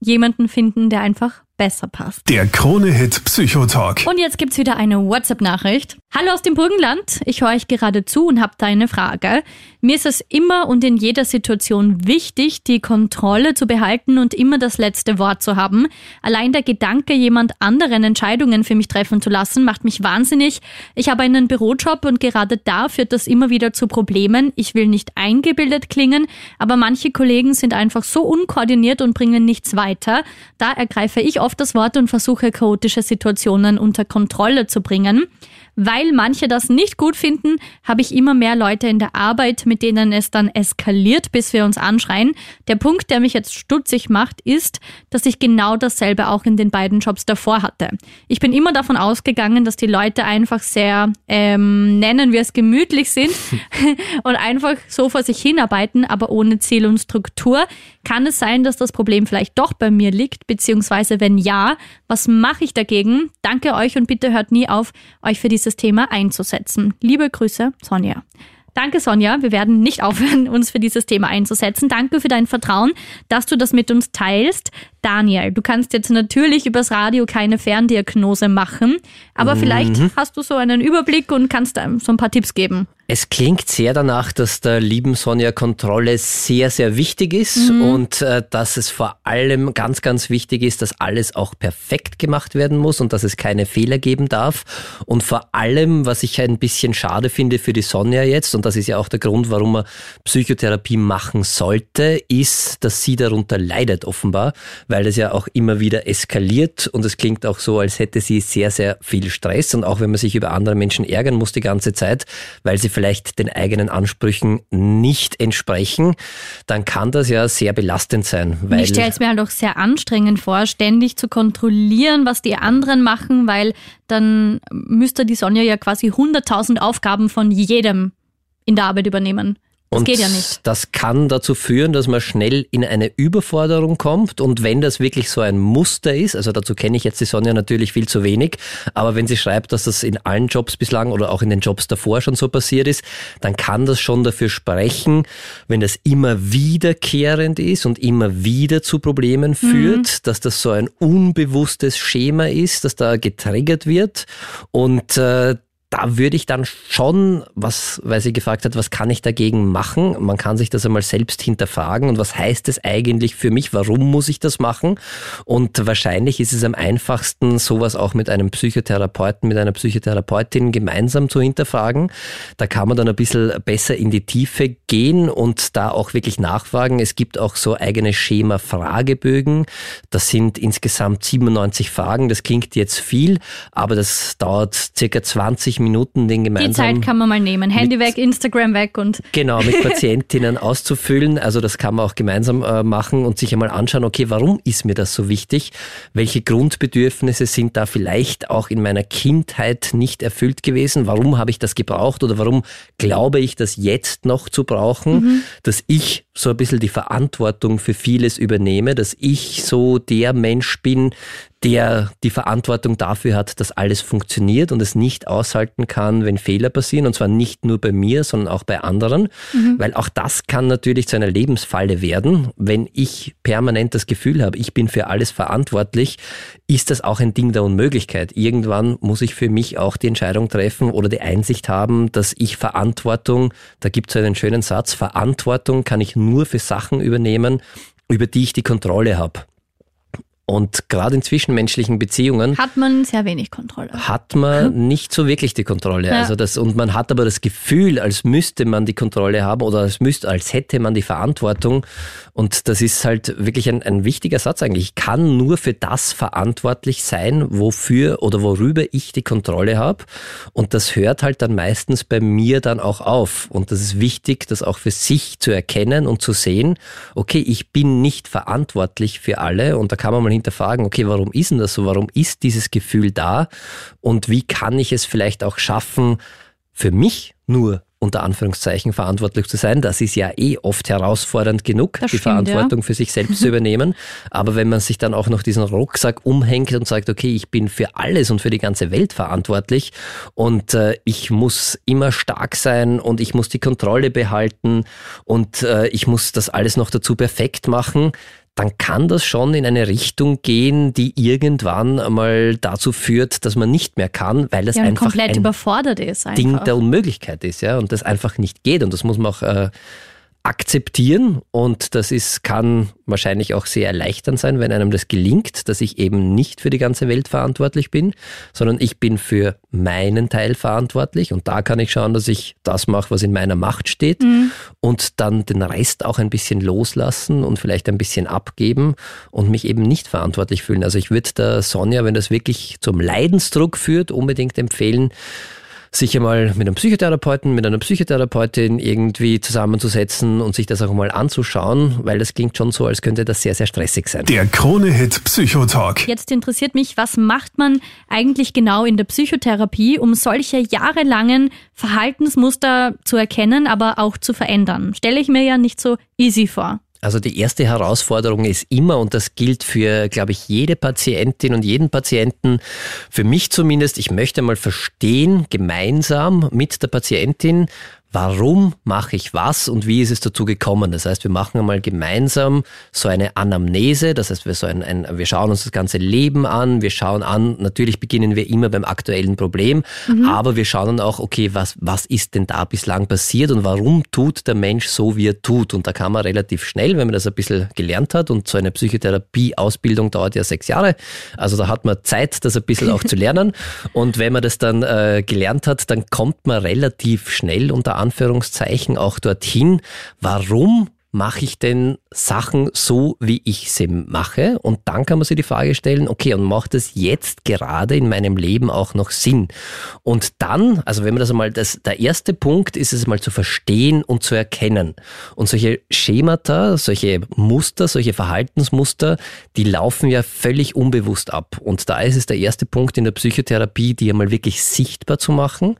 jemanden finden, der einfach besser passt. Der Krone-Hit Psychotalk. Und jetzt gibt's wieder eine WhatsApp-Nachricht. Hallo aus dem Burgenland, ich höre euch gerade zu und habe da eine Frage. Mir ist es immer und in jeder Situation wichtig, die Kontrolle zu behalten und immer das letzte Wort zu haben. Allein der Gedanke, jemand anderen Entscheidungen für mich treffen zu lassen, macht mich wahnsinnig. Ich habe einen Bürojob und gerade da führt das immer wieder zu Problemen. Ich will nicht eingebildet klingen, aber manche Kollegen sind einfach so unkoordiniert und bringen nichts weiter. Da ergreife ich oft das Wort und versuche chaotische Situationen unter Kontrolle zu bringen. Weil manche das nicht gut finden, habe ich immer mehr Leute in der Arbeit, mit denen es dann eskaliert, bis wir uns anschreien. Der Punkt, der mich jetzt stutzig macht, ist, dass ich genau dasselbe auch in den beiden Jobs davor hatte. Ich bin immer davon ausgegangen, dass die Leute einfach sehr, ähm, nennen wir es gemütlich sind (laughs) und einfach so vor sich hinarbeiten, aber ohne Ziel und Struktur. Kann es sein, dass das Problem vielleicht doch bei mir liegt, beziehungsweise wenn ja, was mache ich dagegen? Danke euch und bitte hört nie auf, euch für dieses Thema einzusetzen. Liebe Grüße, Sonja. Danke, Sonja. Wir werden nicht aufhören, (laughs) uns für dieses Thema einzusetzen. Danke für dein Vertrauen, dass du das mit uns teilst. Daniel, du kannst jetzt natürlich übers Radio keine Ferndiagnose machen, aber Mhm. vielleicht hast du so einen Überblick und kannst einem so ein paar Tipps geben. Es klingt sehr danach, dass der lieben Sonja Kontrolle sehr, sehr wichtig ist und äh, dass es vor allem ganz, ganz wichtig ist, dass alles auch perfekt gemacht werden muss und dass es keine Fehler geben darf. Und vor allem, was ich ein bisschen schade finde für die Sonja jetzt, und das ist ja auch der Grund, warum man Psychotherapie machen sollte, ist, dass sie darunter leidet offenbar, weil es ja auch immer wieder eskaliert und es klingt auch so, als hätte sie sehr, sehr viel Stress und auch wenn man sich über andere Menschen ärgern muss die ganze Zeit, weil sie vielleicht den eigenen Ansprüchen nicht entsprechen, dann kann das ja sehr belastend sein. Weil ich stelle es mir halt auch sehr anstrengend vor, ständig zu kontrollieren, was die anderen machen, weil dann müsste die Sonja ja quasi 100.000 Aufgaben von jedem in der Arbeit übernehmen. Das und geht ja nicht. Das kann dazu führen, dass man schnell in eine Überforderung kommt. Und wenn das wirklich so ein Muster ist, also dazu kenne ich jetzt die Sonja natürlich viel zu wenig, aber wenn sie schreibt, dass das in allen Jobs bislang oder auch in den Jobs davor schon so passiert ist, dann kann das schon dafür sprechen, wenn das immer wiederkehrend ist und immer wieder zu Problemen führt, dass das so ein unbewusstes Schema ist, das da getriggert wird. Und äh, da würde ich dann schon, was, weil sie gefragt hat, was kann ich dagegen machen? Man kann sich das einmal selbst hinterfragen und was heißt es eigentlich für mich? Warum muss ich das machen? Und wahrscheinlich ist es am einfachsten, sowas auch mit einem Psychotherapeuten, mit einer Psychotherapeutin gemeinsam zu hinterfragen. Da kann man dann ein bisschen besser in die Tiefe gehen und da auch wirklich nachfragen. Es gibt auch so eigene Schema-Fragebögen. Das sind insgesamt 97 Fragen. Das klingt jetzt viel, aber das dauert circa 20 Minuten, den Die gemeinsam Zeit kann man mal nehmen. Handy weg, Instagram weg und Genau, mit (laughs) Patientinnen auszufüllen. Also das kann man auch gemeinsam äh, machen und sich einmal anschauen, okay, warum ist mir das so wichtig? Welche Grundbedürfnisse sind da vielleicht auch in meiner Kindheit nicht erfüllt gewesen? Warum habe ich das gebraucht oder warum glaube ich das jetzt noch zu brauchen? Dass ich so ein bisschen die Verantwortung für vieles übernehme, dass ich so der Mensch bin, der die Verantwortung dafür hat, dass alles funktioniert und es nicht aushalten kann, wenn Fehler passieren. Und zwar nicht nur bei mir, sondern auch bei anderen. Weil auch das kann natürlich zu einer Lebensfalle werden. Wenn ich permanent das Gefühl habe, ich bin für alles verantwortlich, ist das auch ein Ding der Unmöglichkeit. Irgendwann muss ich für mich auch die Entscheidung treffen oder die Einsicht haben, dass ich Verantwortung, da gibt es einen schönen Satz, Verantwortung kann ich nur für Sachen übernehmen, über die ich die Kontrolle habe. Und gerade in zwischenmenschlichen Beziehungen hat man sehr wenig Kontrolle. hat man (laughs) nicht so wirklich die Kontrolle. Ja. Also das, und man hat aber das Gefühl, als müsste man die Kontrolle haben oder als müsste, als hätte man die Verantwortung. Und das ist halt wirklich ein, ein wichtiger Satz eigentlich. Ich kann nur für das verantwortlich sein, wofür oder worüber ich die Kontrolle habe. Und das hört halt dann meistens bei mir dann auch auf. Und das ist wichtig, das auch für sich zu erkennen und zu sehen, okay, ich bin nicht verantwortlich für alle. Und da kann man mal hinterfragen, okay, warum ist denn das so? Warum ist dieses Gefühl da? Und wie kann ich es vielleicht auch schaffen, für mich nur unter Anführungszeichen verantwortlich zu sein. Das ist ja eh oft herausfordernd genug, Das die stimmt, Verantwortung für sich selbst zu übernehmen. Aber wenn man sich dann auch noch diesen Rucksack umhängt und sagt, okay, ich bin für alles und für die ganze Welt verantwortlich und äh, ich muss immer stark sein und ich muss die Kontrolle behalten und äh, ich muss das alles noch dazu perfekt machen, dann kann das schon in eine Richtung gehen, die irgendwann einmal dazu führt, dass man nicht mehr kann, weil das Ja, einfach komplett ein überfordert ist einfach. Ding der Unmöglichkeit ist, ja, und das einfach nicht geht. Und das muss man auch äh, akzeptieren. Und das ist, kann wahrscheinlich auch sehr erleichternd sein, wenn einem das gelingt, dass ich eben nicht für die ganze Welt verantwortlich bin, sondern ich bin für meinen Teil verantwortlich. Und da kann ich schauen, dass ich das mache, was in meiner Macht steht. Und dann den Rest auch ein bisschen loslassen und vielleicht ein bisschen abgeben und mich eben nicht verantwortlich fühlen. Also ich würde der Sonja, wenn das wirklich zum Leidensdruck führt, unbedingt empfehlen, sich einmal mit einem Psychotherapeuten, mit einer Psychotherapeutin irgendwie zusammenzusetzen und sich das auch mal anzuschauen, weil das klingt schon so, als könnte das sehr, sehr stressig sein. Der Krone-Hit Psychotalk. Jetzt interessiert mich, was macht man eigentlich genau in der Psychotherapie, um solche jahrelangen Verhaltensmuster zu erkennen, aber auch zu verändern? Stelle ich mir ja nicht so easy vor. Also die erste Herausforderung ist immer, und das gilt für, glaube ich, jede Patientin und jeden Patienten, für mich zumindest, ich möchte mal verstehen, gemeinsam mit der Patientin, warum mache ich was und wie ist es dazu gekommen. Das heißt, wir machen einmal gemeinsam so eine Anamnese, das heißt, wir, so ein, ein, wir schauen uns das ganze Leben an, wir schauen an, natürlich beginnen wir immer beim aktuellen Problem, aber wir schauen dann auch, okay, was, was ist denn da bislang passiert und warum tut der Mensch so, wie er tut. Und da kann man relativ schnell, wenn man das ein bisschen gelernt hat und so eine Psychotherapie-Ausbildung dauert ja sechs Jahre, also da hat man Zeit, das ein bisschen auch zu (laughs) lernen. Und wenn man das dann äh, gelernt hat, dann kommt man relativ schnell unter Anführungszeichen auch dorthin, warum mache ich denn Sachen so, wie ich sie mache? Und dann kann man sich die Frage stellen, okay, und macht es jetzt gerade in meinem Leben auch noch Sinn? Und dann, also wenn man das einmal, das, der erste Punkt ist es mal zu verstehen und zu erkennen. Und solche Schemata, solche Muster, solche Verhaltensmuster, die laufen ja völlig unbewusst ab. Und da ist es der erste Punkt in der Psychotherapie, die einmal wirklich sichtbar zu machen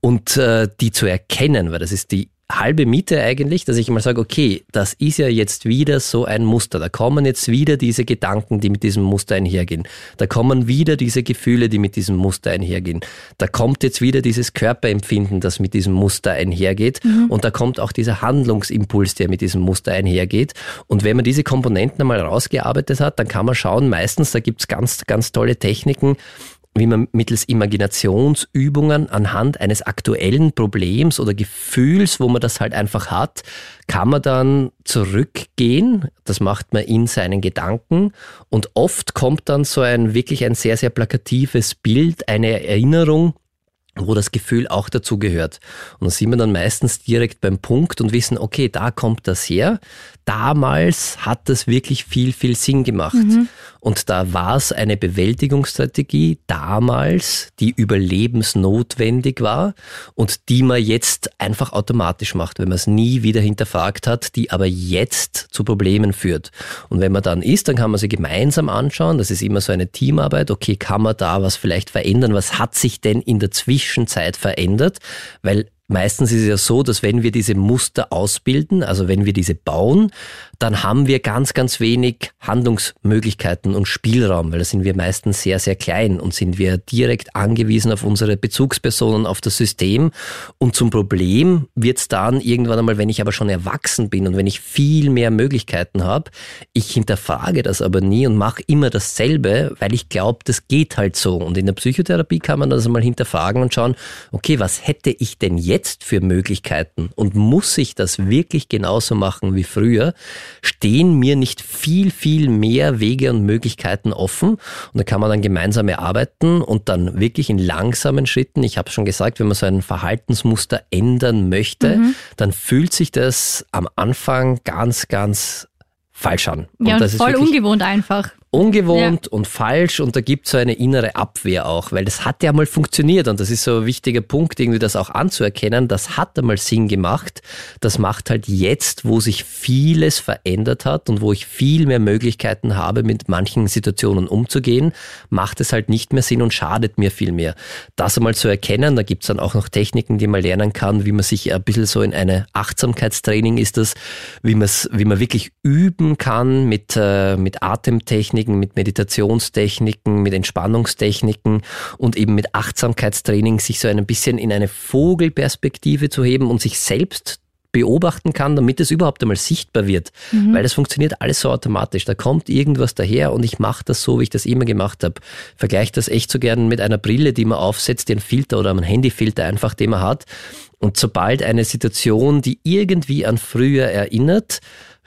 und äh, die zu erkennen, weil das ist die halbe Miete eigentlich, dass ich mal sage, okay, das ist ja jetzt wieder so ein Muster. Da kommen jetzt wieder diese Gedanken, die mit diesem Muster einhergehen. Da kommen wieder diese Gefühle, die mit diesem Muster einhergehen. Da kommt jetzt wieder dieses Körperempfinden, das mit diesem Muster einhergeht. Und da kommt auch dieser Handlungsimpuls, der mit diesem Muster einhergeht. Und wenn man diese Komponenten einmal rausgearbeitet hat, dann kann man schauen, meistens, da gibt's ganz, ganz tolle Techniken, wie man mittels Imaginationsübungen anhand eines aktuellen Problems oder Gefühls, wo man das halt einfach hat, kann man dann zurückgehen. Das macht man in seinen Gedanken und oft kommt dann so ein wirklich ein sehr, sehr plakatives Bild, eine Erinnerung, wo das Gefühl auch dazu gehört. Und da sind wir dann meistens direkt beim Punkt und wissen, okay, da kommt das her. Damals hat das wirklich viel, viel Sinn gemacht. Und da war es eine Bewältigungsstrategie damals, die überlebensnotwendig war und die man jetzt einfach automatisch macht, wenn man es nie wieder hinterfragt hat, die aber jetzt zu Problemen führt. Und wenn man dann ist, dann kann man sie gemeinsam anschauen. Das ist immer so eine Teamarbeit. Okay, kann man da was vielleicht verändern? Was hat sich denn in der Zwischenzeit verändert? Weil Meistens ist es ja so, dass wenn wir diese Muster ausbilden, also wenn wir diese bauen, dann haben wir ganz, ganz wenig Handlungsmöglichkeiten und Spielraum, weil da sind wir meistens sehr, sehr klein und sind wir direkt angewiesen auf unsere Bezugspersonen, auf das System. Und zum Problem wird es dann irgendwann einmal, wenn ich aber schon erwachsen bin und wenn ich viel mehr Möglichkeiten habe, ich hinterfrage das aber nie und mache immer dasselbe, weil ich glaube, das geht halt so. Und in der Psychotherapie kann man das einmal hinterfragen und schauen, okay, was hätte ich denn jetzt für Möglichkeiten und muss ich das wirklich genauso machen wie früher? Stehen mir nicht viel, viel mehr Wege und Möglichkeiten offen? Und da kann man dann gemeinsam erarbeiten und dann wirklich in langsamen Schritten, ich habe schon gesagt, wenn man so ein Verhaltensmuster ändern möchte, dann fühlt sich das am Anfang ganz, ganz falsch an. Ja, und das ist voll ungewohnt einfach. Ungewohnt ja. und falsch und da gibt es so eine innere Abwehr auch, weil das hat ja mal funktioniert und das ist so ein wichtiger Punkt, irgendwie das auch anzuerkennen, das hat einmal Sinn gemacht. Das macht halt jetzt, wo sich vieles verändert hat und wo ich viel mehr Möglichkeiten habe, mit manchen Situationen umzugehen, macht es halt nicht mehr Sinn und schadet mir viel mehr. Das einmal zu erkennen, da gibt es dann auch noch Techniken, die man lernen kann, wie man sich ein bisschen so in eine Achtsamkeitstraining ist das, wie man wie man wirklich üben kann mit, äh, mit Atemtechniken, mit Meditationstechniken, mit Entspannungstechniken und eben mit Achtsamkeitstraining sich so ein bisschen in eine Vogelperspektive zu heben und sich selbst beobachten kann, damit es überhaupt einmal sichtbar wird. Mhm. Weil das funktioniert alles so automatisch. Da kommt irgendwas daher und ich mache das so, wie ich das immer gemacht habe. Vergleiche das echt so gern mit einer Brille, die man aufsetzt, den Filter oder einen Handyfilter einfach, den man hat. Und sobald eine Situation, die irgendwie an früher erinnert,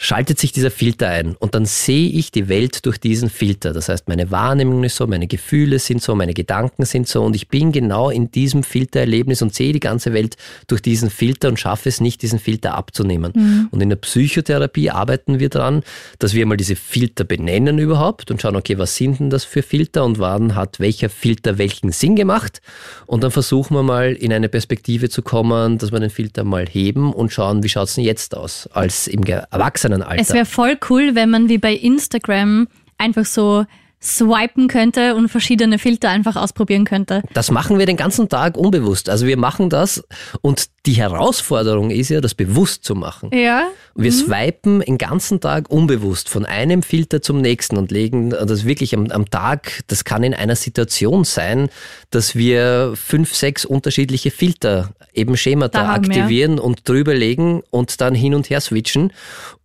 schaltet sich dieser Filter ein und dann sehe ich die Welt durch diesen Filter. Das heißt, meine Wahrnehmung ist so, meine Gefühle sind so, meine Gedanken sind so und ich bin genau in diesem Filtererlebnis und sehe die ganze Welt durch diesen Filter und schaffe es nicht, diesen Filter abzunehmen. Mhm. Und in der Psychotherapie arbeiten wir daran, dass wir mal diese Filter benennen überhaupt und schauen, okay, was sind denn das für Filter und wann hat welcher Filter welchen Sinn gemacht? Und dann versuchen wir mal in eine Perspektive zu kommen, dass wir den Filter mal heben und schauen, wie schaut es denn jetzt aus als im Erwachsenen Erwachsenenalter. Es wäre voll cool, wenn man wie bei Instagram einfach so swipen könnte und verschiedene Filter einfach ausprobieren könnte. Das machen wir den ganzen Tag unbewusst. Also wir machen das und die Herausforderung ist ja, das bewusst zu machen. Ja. Wir mhm. swipen den ganzen Tag unbewusst von einem Filter zum nächsten und legen das wirklich am, am Tag, das kann in einer Situation sein, dass wir fünf, sechs unterschiedliche Filter, eben Schemata haben, aktivieren ja. und drüber legen und dann hin und her switchen.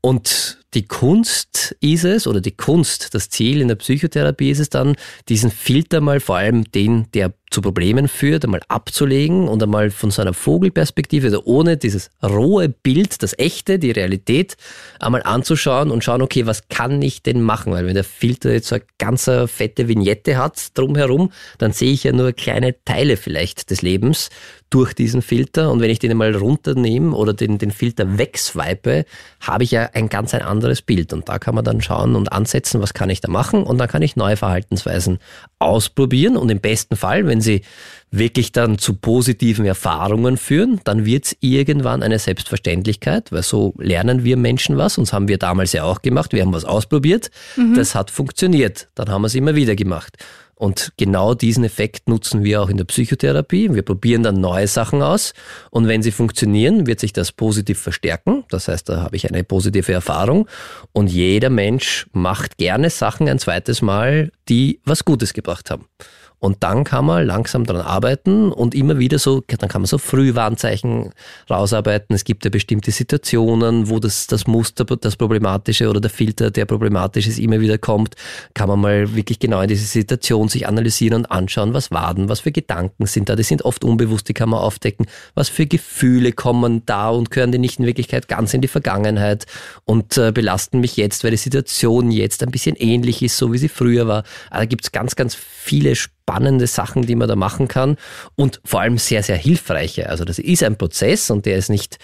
Und die Kunst ist es, oder die Kunst, das Ziel in der Psychotherapie ist es dann, diesen Filter mal, vor allem den, der zu Problemen führt, einmal abzulegen und einmal von so einer Vogelperspektive, also ohne dieses rohe Bild, das echte, die Realität, einmal anzuschauen und schauen, okay, was kann ich denn machen? Weil wenn der Filter jetzt so eine ganz fette Vignette hat drumherum, dann sehe ich ja nur kleine Teile vielleicht des Lebens durch diesen Filter. Und wenn ich den einmal runternehme oder den, den Filter wegswipe, habe ich ja ein ganz ein anderes Bild. Und da kann man dann schauen und ansetzen, was kann ich da machen? Und dann kann ich neue Verhaltensweisen ausprobieren und im besten Fall, wenn sie wirklich dann zu positiven Erfahrungen führen, dann wird es irgendwann eine Selbstverständlichkeit, weil so lernen wir Menschen was, und das haben wir damals ja auch gemacht, wir haben was ausprobiert, mhm. das hat funktioniert, dann haben wir es immer wieder gemacht. Und genau diesen Effekt nutzen wir auch in der Psychotherapie. Wir probieren dann neue Sachen aus und wenn sie funktionieren, wird sich das positiv verstärken. Das heißt, da habe ich eine positive Erfahrung und jeder Mensch macht gerne Sachen ein zweites Mal, die was Gutes gebracht haben. Und dann kann man langsam daran arbeiten und immer wieder so, dann kann man so Frühwarnzeichen rausarbeiten. Es gibt ja bestimmte Situationen, wo das, das Muster, das Problematische oder der Filter, der problematisch ist, immer wieder kommt. Kann man mal wirklich genau in diese Situation sich analysieren und anschauen, was war denn, was für Gedanken sind da. Die sind oft unbewusst, die kann man aufdecken. Was für Gefühle kommen da und gehören die nicht in Wirklichkeit ganz in die Vergangenheit und äh, belasten mich jetzt, weil die Situation jetzt ein bisschen ähnlich ist, so wie sie früher war. Also da gibt es ganz, ganz viele spannende Sachen, die man da machen kann und vor allem sehr, sehr hilfreiche. Also das ist ein Prozess und der ist nicht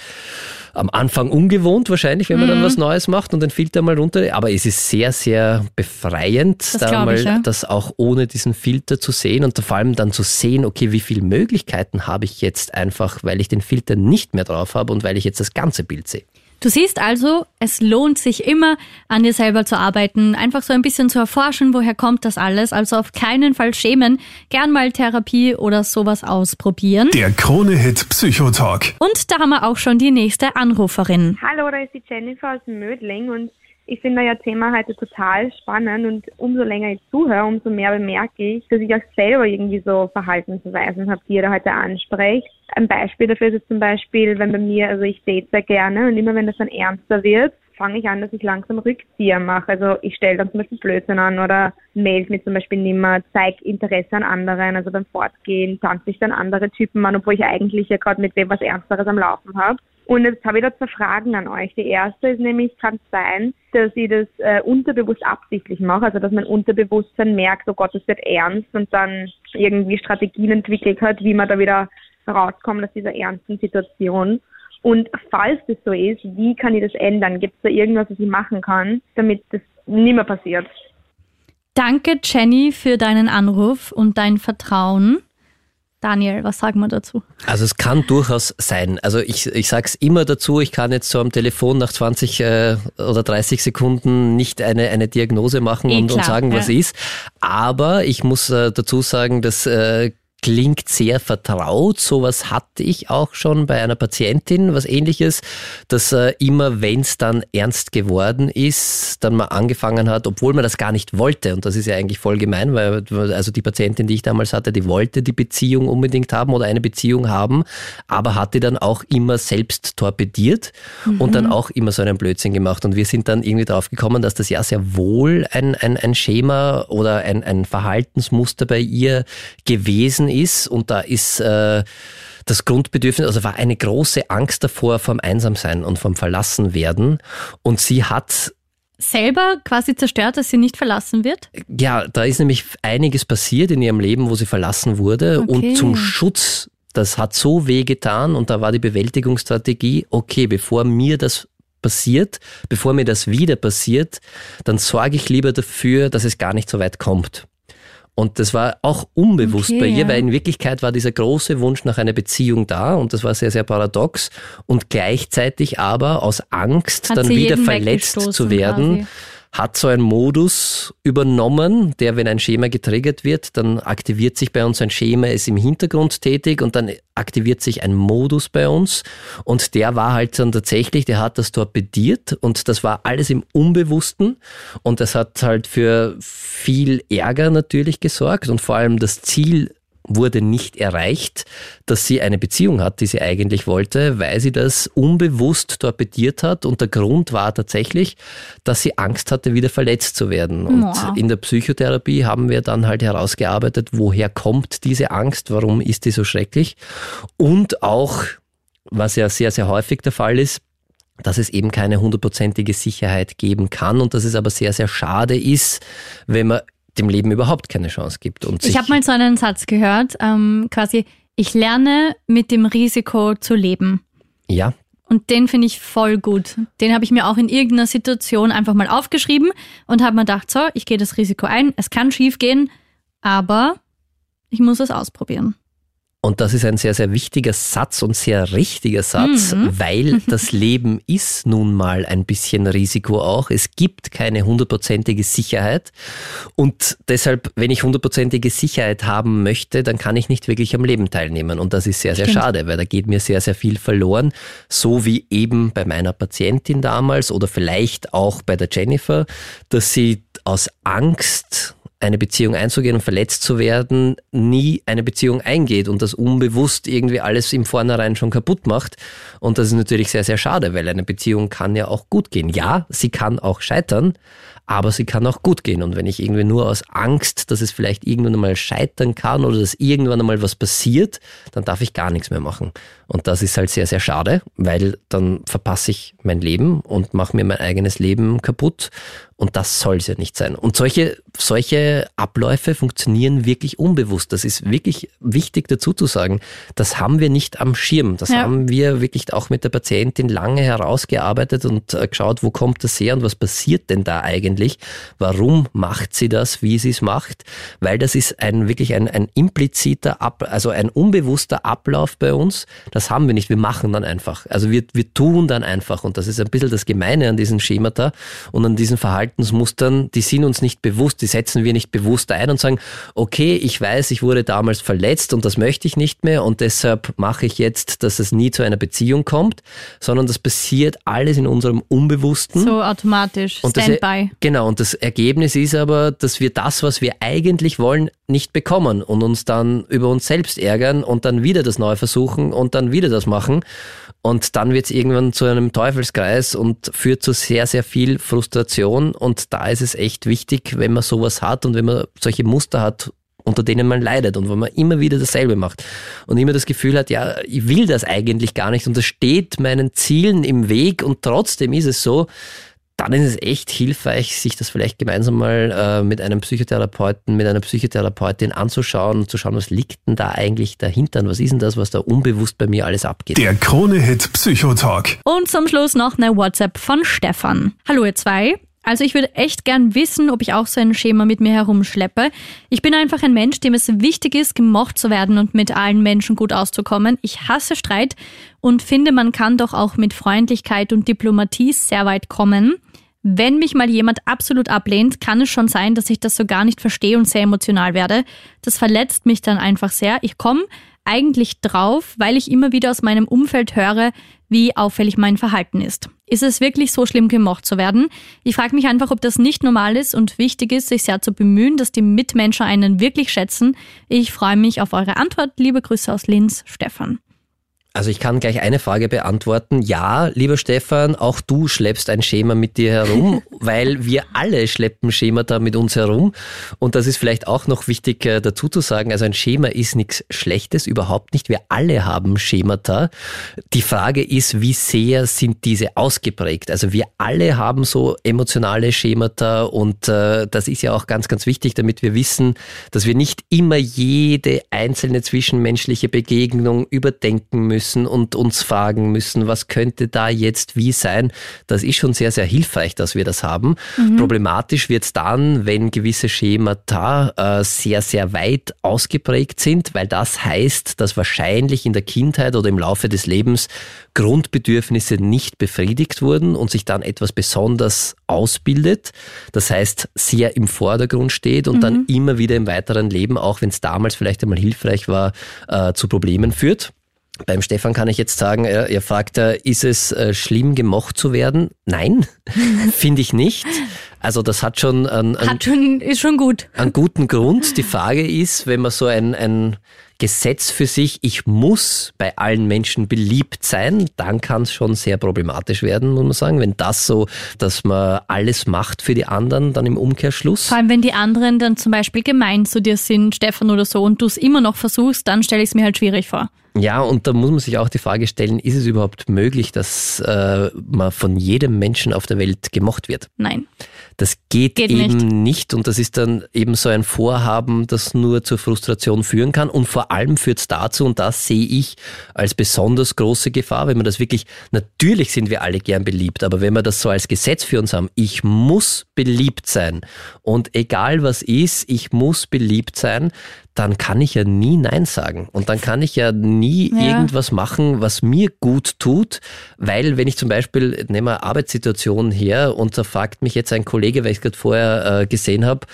am Anfang ungewohnt wahrscheinlich, wenn man mhm. dann was Neues macht und den Filter mal runter. Aber es ist sehr, sehr befreiend, das da mal ich, ja. das auch ohne diesen Filter zu sehen und vor allem dann zu sehen, okay, wie viele Möglichkeiten habe ich jetzt einfach, weil ich den Filter nicht mehr drauf habe und weil ich jetzt das ganze Bild sehe. Du siehst also, es lohnt sich immer, an dir selber zu arbeiten, einfach so ein bisschen zu erforschen, woher kommt das alles. Also auf keinen Fall schämen, gern mal Therapie oder sowas ausprobieren. Der Krone-Hit Psychotalk. Und da haben wir auch schon die nächste Anruferin. Hallo, da ist die Jennifer aus Mödling und ich finde euer Thema heute total spannend und umso länger ich zuhöre, umso mehr bemerke ich, dass ich auch selber irgendwie so Verhaltensweisen habe, die ihr da heute ansprecht. Ein Beispiel dafür ist jetzt zum Beispiel, wenn bei mir, also ich date sehr gerne und immer wenn das dann ernster wird, fange ich an, dass ich langsam Rückzieher mache. Also ich stelle dann zum Beispiel Blödsinn an oder melde mir zum Beispiel nimmer, zeige Interesse an anderen. Also beim Fortgehen tanze ich dann andere Typen an, obwohl ich eigentlich ja gerade mit wem was Ernsteres am Laufen habe. Und jetzt habe ich da zwei Fragen an euch. Die erste ist nämlich, kann es sein, dass ich das äh, unterbewusst absichtlich mache, also dass mein Unterbewusstsein merkt, oh Gott, es wird ernst und dann irgendwie Strategien entwickelt hat, wie man da wieder rauskommt aus dieser ernsten Situation. Und falls das so ist, wie kann ich das ändern? Gibt es da irgendwas, was ich machen kann, damit das nicht mehr passiert? Danke, Jenny, für deinen Anruf und dein Vertrauen. Daniel, was sagen wir dazu? Also es kann durchaus sein. Also ich, ich sage es immer dazu, ich kann jetzt so am Telefon nach 20 äh, oder 30 Sekunden nicht eine, eine Diagnose machen Eh und, klar, und sagen, was ja. ist. Aber ich muss äh, dazu sagen, dass äh, klingt sehr vertraut. Sowas hatte ich auch schon bei einer Patientin, was ähnliches, dass äh, immer, wenn es dann ernst geworden ist, dann mal angefangen hat, obwohl man das gar nicht wollte. Und das ist ja eigentlich voll gemein, weil also die Patientin, die ich damals hatte, die wollte die Beziehung unbedingt haben oder eine Beziehung haben, aber hat die dann auch immer selbst torpediert und dann auch immer so einen Blödsinn gemacht. Und wir sind dann irgendwie drauf gekommen, dass das ja sehr wohl ein, ein, ein Schema oder ein, ein Verhaltensmuster bei ihr gewesen ist. Und da ist äh, das Grundbedürfnis, also war eine große Angst davor vom Einsamsein und vom Verlassenwerden. Und sie hat Selber quasi zerstört, dass sie nicht verlassen wird? ja, da ist nämlich einiges passiert in ihrem Leben, wo sie verlassen wurde. Okay. Und zum Schutz, das hat so weh getan und da war die Bewältigungsstrategie, okay, bevor mir das passiert, bevor mir das wieder passiert, dann sorge ich lieber dafür, dass es gar nicht so weit kommt. Und das war auch unbewusst Okay, bei ihr, ja. weil in Wirklichkeit war dieser große Wunsch nach einer Beziehung da und das war sehr, sehr paradox. Und gleichzeitig aber aus Angst, Hat dann wieder verletzt zu werden, quasi. Hat so einen Modus übernommen, der, wenn ein Schema getriggert wird, dann aktiviert sich bei uns ein Schema, ist im Hintergrund tätig und dann aktiviert sich ein Modus bei uns. Und der war halt dann tatsächlich, der hat das torpediert und das war alles im Unbewussten. Und das hat halt für viel Ärger natürlich gesorgt und vor allem das Ziel wurde nicht erreicht, dass sie eine Beziehung hat, die sie eigentlich wollte, weil sie das unbewusst torpediert hat. Und der Grund war tatsächlich, dass sie Angst hatte, wieder verletzt zu werden. Und Wow. in der Psychotherapie haben wir dann halt herausgearbeitet, woher kommt diese Angst, warum ist die so schrecklich. Und auch, was ja sehr, sehr häufig der Fall ist, dass es eben keine hundertprozentige Sicherheit geben kann und dass es aber sehr, sehr schade ist, wenn man dem Leben überhaupt keine Chance gibt. Und Ich habe mal so einen Satz gehört, ähm, quasi, ich lerne mit dem Risiko zu leben. ja, Und den finde ich voll gut. Den habe ich mir auch in irgendeiner Situation einfach mal aufgeschrieben und habe mir gedacht, so, ich gehe das Risiko ein, es kann schief gehen, aber ich muss es ausprobieren. Und das ist ein sehr, sehr wichtiger Satz und sehr richtiger Satz, Mhm. weil (laughs) das Leben ist nun mal ein bisschen Risiko auch. Es gibt keine hundertprozentige Sicherheit. Und deshalb, wenn ich hundertprozentige Sicherheit haben möchte, dann kann ich nicht wirklich am Leben teilnehmen. Und das ist sehr, sehr Stimmt. schade, weil da geht mir sehr, sehr viel verloren. So wie eben bei meiner Patientin damals oder vielleicht auch bei der Jennifer, dass sie aus Angst eine Beziehung einzugehen und verletzt zu werden, nie eine Beziehung eingeht und das unbewusst irgendwie alles im Vornherein schon kaputt macht. Und das ist natürlich sehr, sehr schade, weil eine Beziehung kann ja auch gut gehen. Ja, sie kann auch scheitern, aber sie kann auch gut gehen. Und wenn ich irgendwie nur aus Angst, dass es vielleicht irgendwann einmal scheitern kann oder dass irgendwann einmal was passiert, dann darf ich gar nichts mehr machen. Und das ist halt sehr, sehr schade, weil dann verpasse ich mein Leben und mache mir mein eigenes Leben kaputt. Und das soll es ja nicht sein. Und solche, solche Abläufe funktionieren wirklich unbewusst. Das ist wirklich wichtig dazu zu sagen. Das haben wir nicht am Schirm. Das Ja. haben wir wirklich auch mit der Patientin lange herausgearbeitet und äh, geschaut, wo kommt das her und was passiert denn da eigentlich? Warum macht sie das, wie sie es macht? Weil das ist ein wirklich ein, ein impliziter, Ab, also ein unbewusster Ablauf bei uns. Das haben wir nicht. Wir machen dann einfach. Also wir, wir tun dann einfach. Und das ist ein bisschen das Gemeine an diesen Schemata und an diesen Verhaltensmustern. Die sind uns nicht bewusst. Die setzen wir nicht bewusst ein und sagen, okay, ich weiß, ich wurde damals verletzt und das möchte ich nicht mehr und deshalb mache ich jetzt, dass es nie zu einer Beziehung kommt, sondern das passiert alles in unserem Unbewussten. So automatisch, Standby. Genau, und das Ergebnis ist aber, dass wir das, was wir eigentlich wollen, nicht bekommen und uns dann über uns selbst ärgern und dann wieder das Neue versuchen und dann wieder das machen. Und dann wird es irgendwann zu einem Teufelskreis und führt zu sehr, sehr viel Frustration. Und da ist es echt wichtig, wenn man sowas hat und wenn man solche Muster hat, unter denen man leidet und wo man immer wieder dasselbe macht und immer das Gefühl hat, ja, ich will das eigentlich gar nicht und das steht meinen Zielen im Weg und trotzdem ist es so, dann ist es echt hilfreich, sich das vielleicht gemeinsam mal äh, mit einem Psychotherapeuten, mit einer Psychotherapeutin anzuschauen und zu schauen, was liegt denn da eigentlich dahinter und was ist denn das, was da unbewusst bei mir alles abgeht. Der Krone-Hit Psychotalk. Und zum Schluss noch eine WhatsApp von Stefan. Hallo ihr zwei. Also ich würde echt gern wissen, ob ich auch so ein Schema mit mir herumschleppe. Ich bin einfach ein Mensch, dem es wichtig ist, gemocht zu werden und mit allen Menschen gut auszukommen. Ich hasse Streit und finde, man kann doch auch mit Freundlichkeit und Diplomatie sehr weit kommen. Wenn mich mal jemand absolut ablehnt, kann es schon sein, dass ich das so gar nicht verstehe und sehr emotional werde. Das verletzt mich dann einfach sehr. Ich komme eigentlich drauf, weil ich immer wieder aus meinem Umfeld höre, wie auffällig mein Verhalten ist. Ist es wirklich so schlimm, gemocht zu werden? Ich frage mich einfach, ob das nicht normal ist und wichtig ist, sich sehr zu bemühen, dass die Mitmenschen einen wirklich schätzen. Ich freue mich auf eure Antwort. Liebe Grüße aus Linz, Stefan. Also ich kann gleich eine Frage beantworten. Ja, lieber Stefan, auch du schleppst ein Schema mit dir herum, (laughs) weil wir alle schleppen Schemata mit uns herum. Und das ist vielleicht auch noch wichtig äh, dazu zu sagen. Also ein Schema ist nichts Schlechtes, überhaupt nicht. Wir alle haben Schemata. Die Frage ist, wie sehr sind diese ausgeprägt? Also wir alle haben so emotionale Schemata und äh, das ist ja auch ganz, ganz wichtig, damit wir wissen, dass wir nicht immer jede einzelne zwischenmenschliche Begegnung überdenken müssen müssen und uns fragen müssen, was könnte da jetzt wie sein. Das ist schon sehr, sehr hilfreich, dass wir das haben. Mhm. Problematisch wird es dann, wenn gewisse Schemata äh, sehr, sehr weit ausgeprägt sind, weil das heißt, dass wahrscheinlich in der Kindheit oder im Laufe des Lebens Grundbedürfnisse nicht befriedigt wurden und sich dann etwas besonders ausbildet. Das heißt, sehr im Vordergrund steht und mhm. dann immer wieder im weiteren Leben, auch wenn es damals vielleicht einmal hilfreich war, äh, zu Problemen führt. Beim Stefan kann ich jetzt sagen, er, er fragt, ist es äh, schlimm, gemocht zu werden? Nein, (laughs) finde ich nicht. Also das hat schon, einen, hat schon ist schon gut. einen guten Grund. Die Frage ist, wenn man so ein, ein Gesetz für sich, ich muss bei allen Menschen beliebt sein, dann kann es schon sehr problematisch werden, muss man sagen. Wenn das so, dass man alles macht für die anderen, dann im Umkehrschluss. Vor allem, wenn die anderen dann zum Beispiel gemein zu dir sind, Stefan oder so, und du es immer noch versuchst, dann stelle ich es mir halt schwierig vor. Ja, und da muss man sich auch die Frage stellen, ist es überhaupt möglich, dass äh, man von jedem Menschen auf der Welt gemocht wird? Nein. Das geht, geht eben nicht. nicht. und das ist dann eben so ein Vorhaben, das nur zur Frustration führen kann und vor allem führt es dazu, und das sehe ich als besonders große Gefahr, wenn man das wirklich, natürlich sind wir alle gern beliebt, aber wenn wir das so als Gesetz für uns haben, ich muss beliebt sein und egal was ist, ich muss beliebt sein, dann kann ich ja nie Nein sagen. Und dann kann ich ja nie ja. irgendwas machen, was mir gut tut, weil wenn ich zum Beispiel, nehmen wir Arbeitssituation her und da fragt mich jetzt ein Kollege, weil ich es gerade vorher äh, gesehen habe,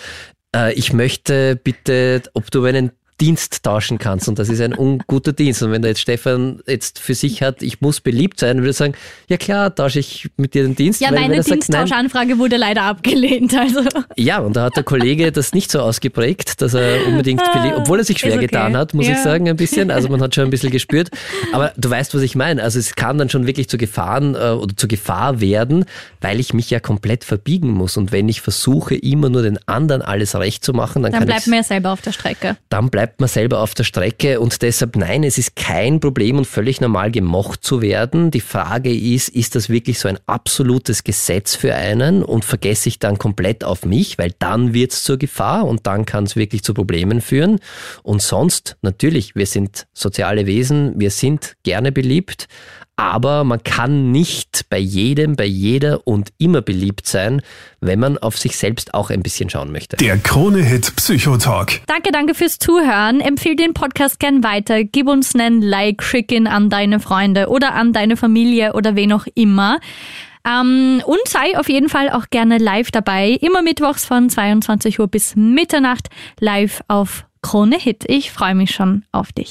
äh, ich möchte bitte, ob du meinen Dienst tauschen kannst und das ist ein unguter Dienst. Und wenn da jetzt Stefan jetzt für sich hat, ich muss beliebt sein, würde ich sagen, ja klar, tausche ich mit dir den Dienst. Ja, meine Diensttauschanfrage wurde leider abgelehnt. Also. Ja, und da hat der Kollege (laughs) das nicht so ausgeprägt, dass er unbedingt beliebt, obwohl er sich schwer okay. getan hat, muss ja. ich sagen, ein bisschen. Also man hat schon ein bisschen gespürt. Aber du weißt, was ich meine. Also es kann dann schon wirklich zu Gefahren äh, oder zu Gefahr werden, weil ich mich ja komplett verbiegen muss. Und wenn ich versuche, immer nur den anderen alles recht zu machen, dann, dann kann bleibt ja selber auf der Strecke. Dann bleibt bleibt man selber auf der Strecke und deshalb nein, es ist kein Problem und völlig normal gemocht zu werden. Die Frage ist, ist das wirklich so ein absolutes Gesetz für einen und vergesse ich dann komplett auf mich, weil dann wird es zur Gefahr und dann kann es wirklich zu Problemen führen. Und sonst, natürlich, wir sind soziale Wesen, wir sind gerne beliebt, aber man kann nicht bei jedem, bei jeder und immer beliebt sein, wenn man auf sich selbst auch ein bisschen schauen möchte. Der Krone-Hit Psychotalk. Danke, danke fürs Zuhören. Empfehl den Podcast gern weiter. Gib uns einen Like, schick ihn an deine Freunde oder an deine Familie oder wen auch immer. Ähm, und sei auf jeden Fall auch gerne live dabei. Immer mittwochs von 22 Uhr bis Mitternacht live auf Krone Hit. Ich freue mich schon auf dich.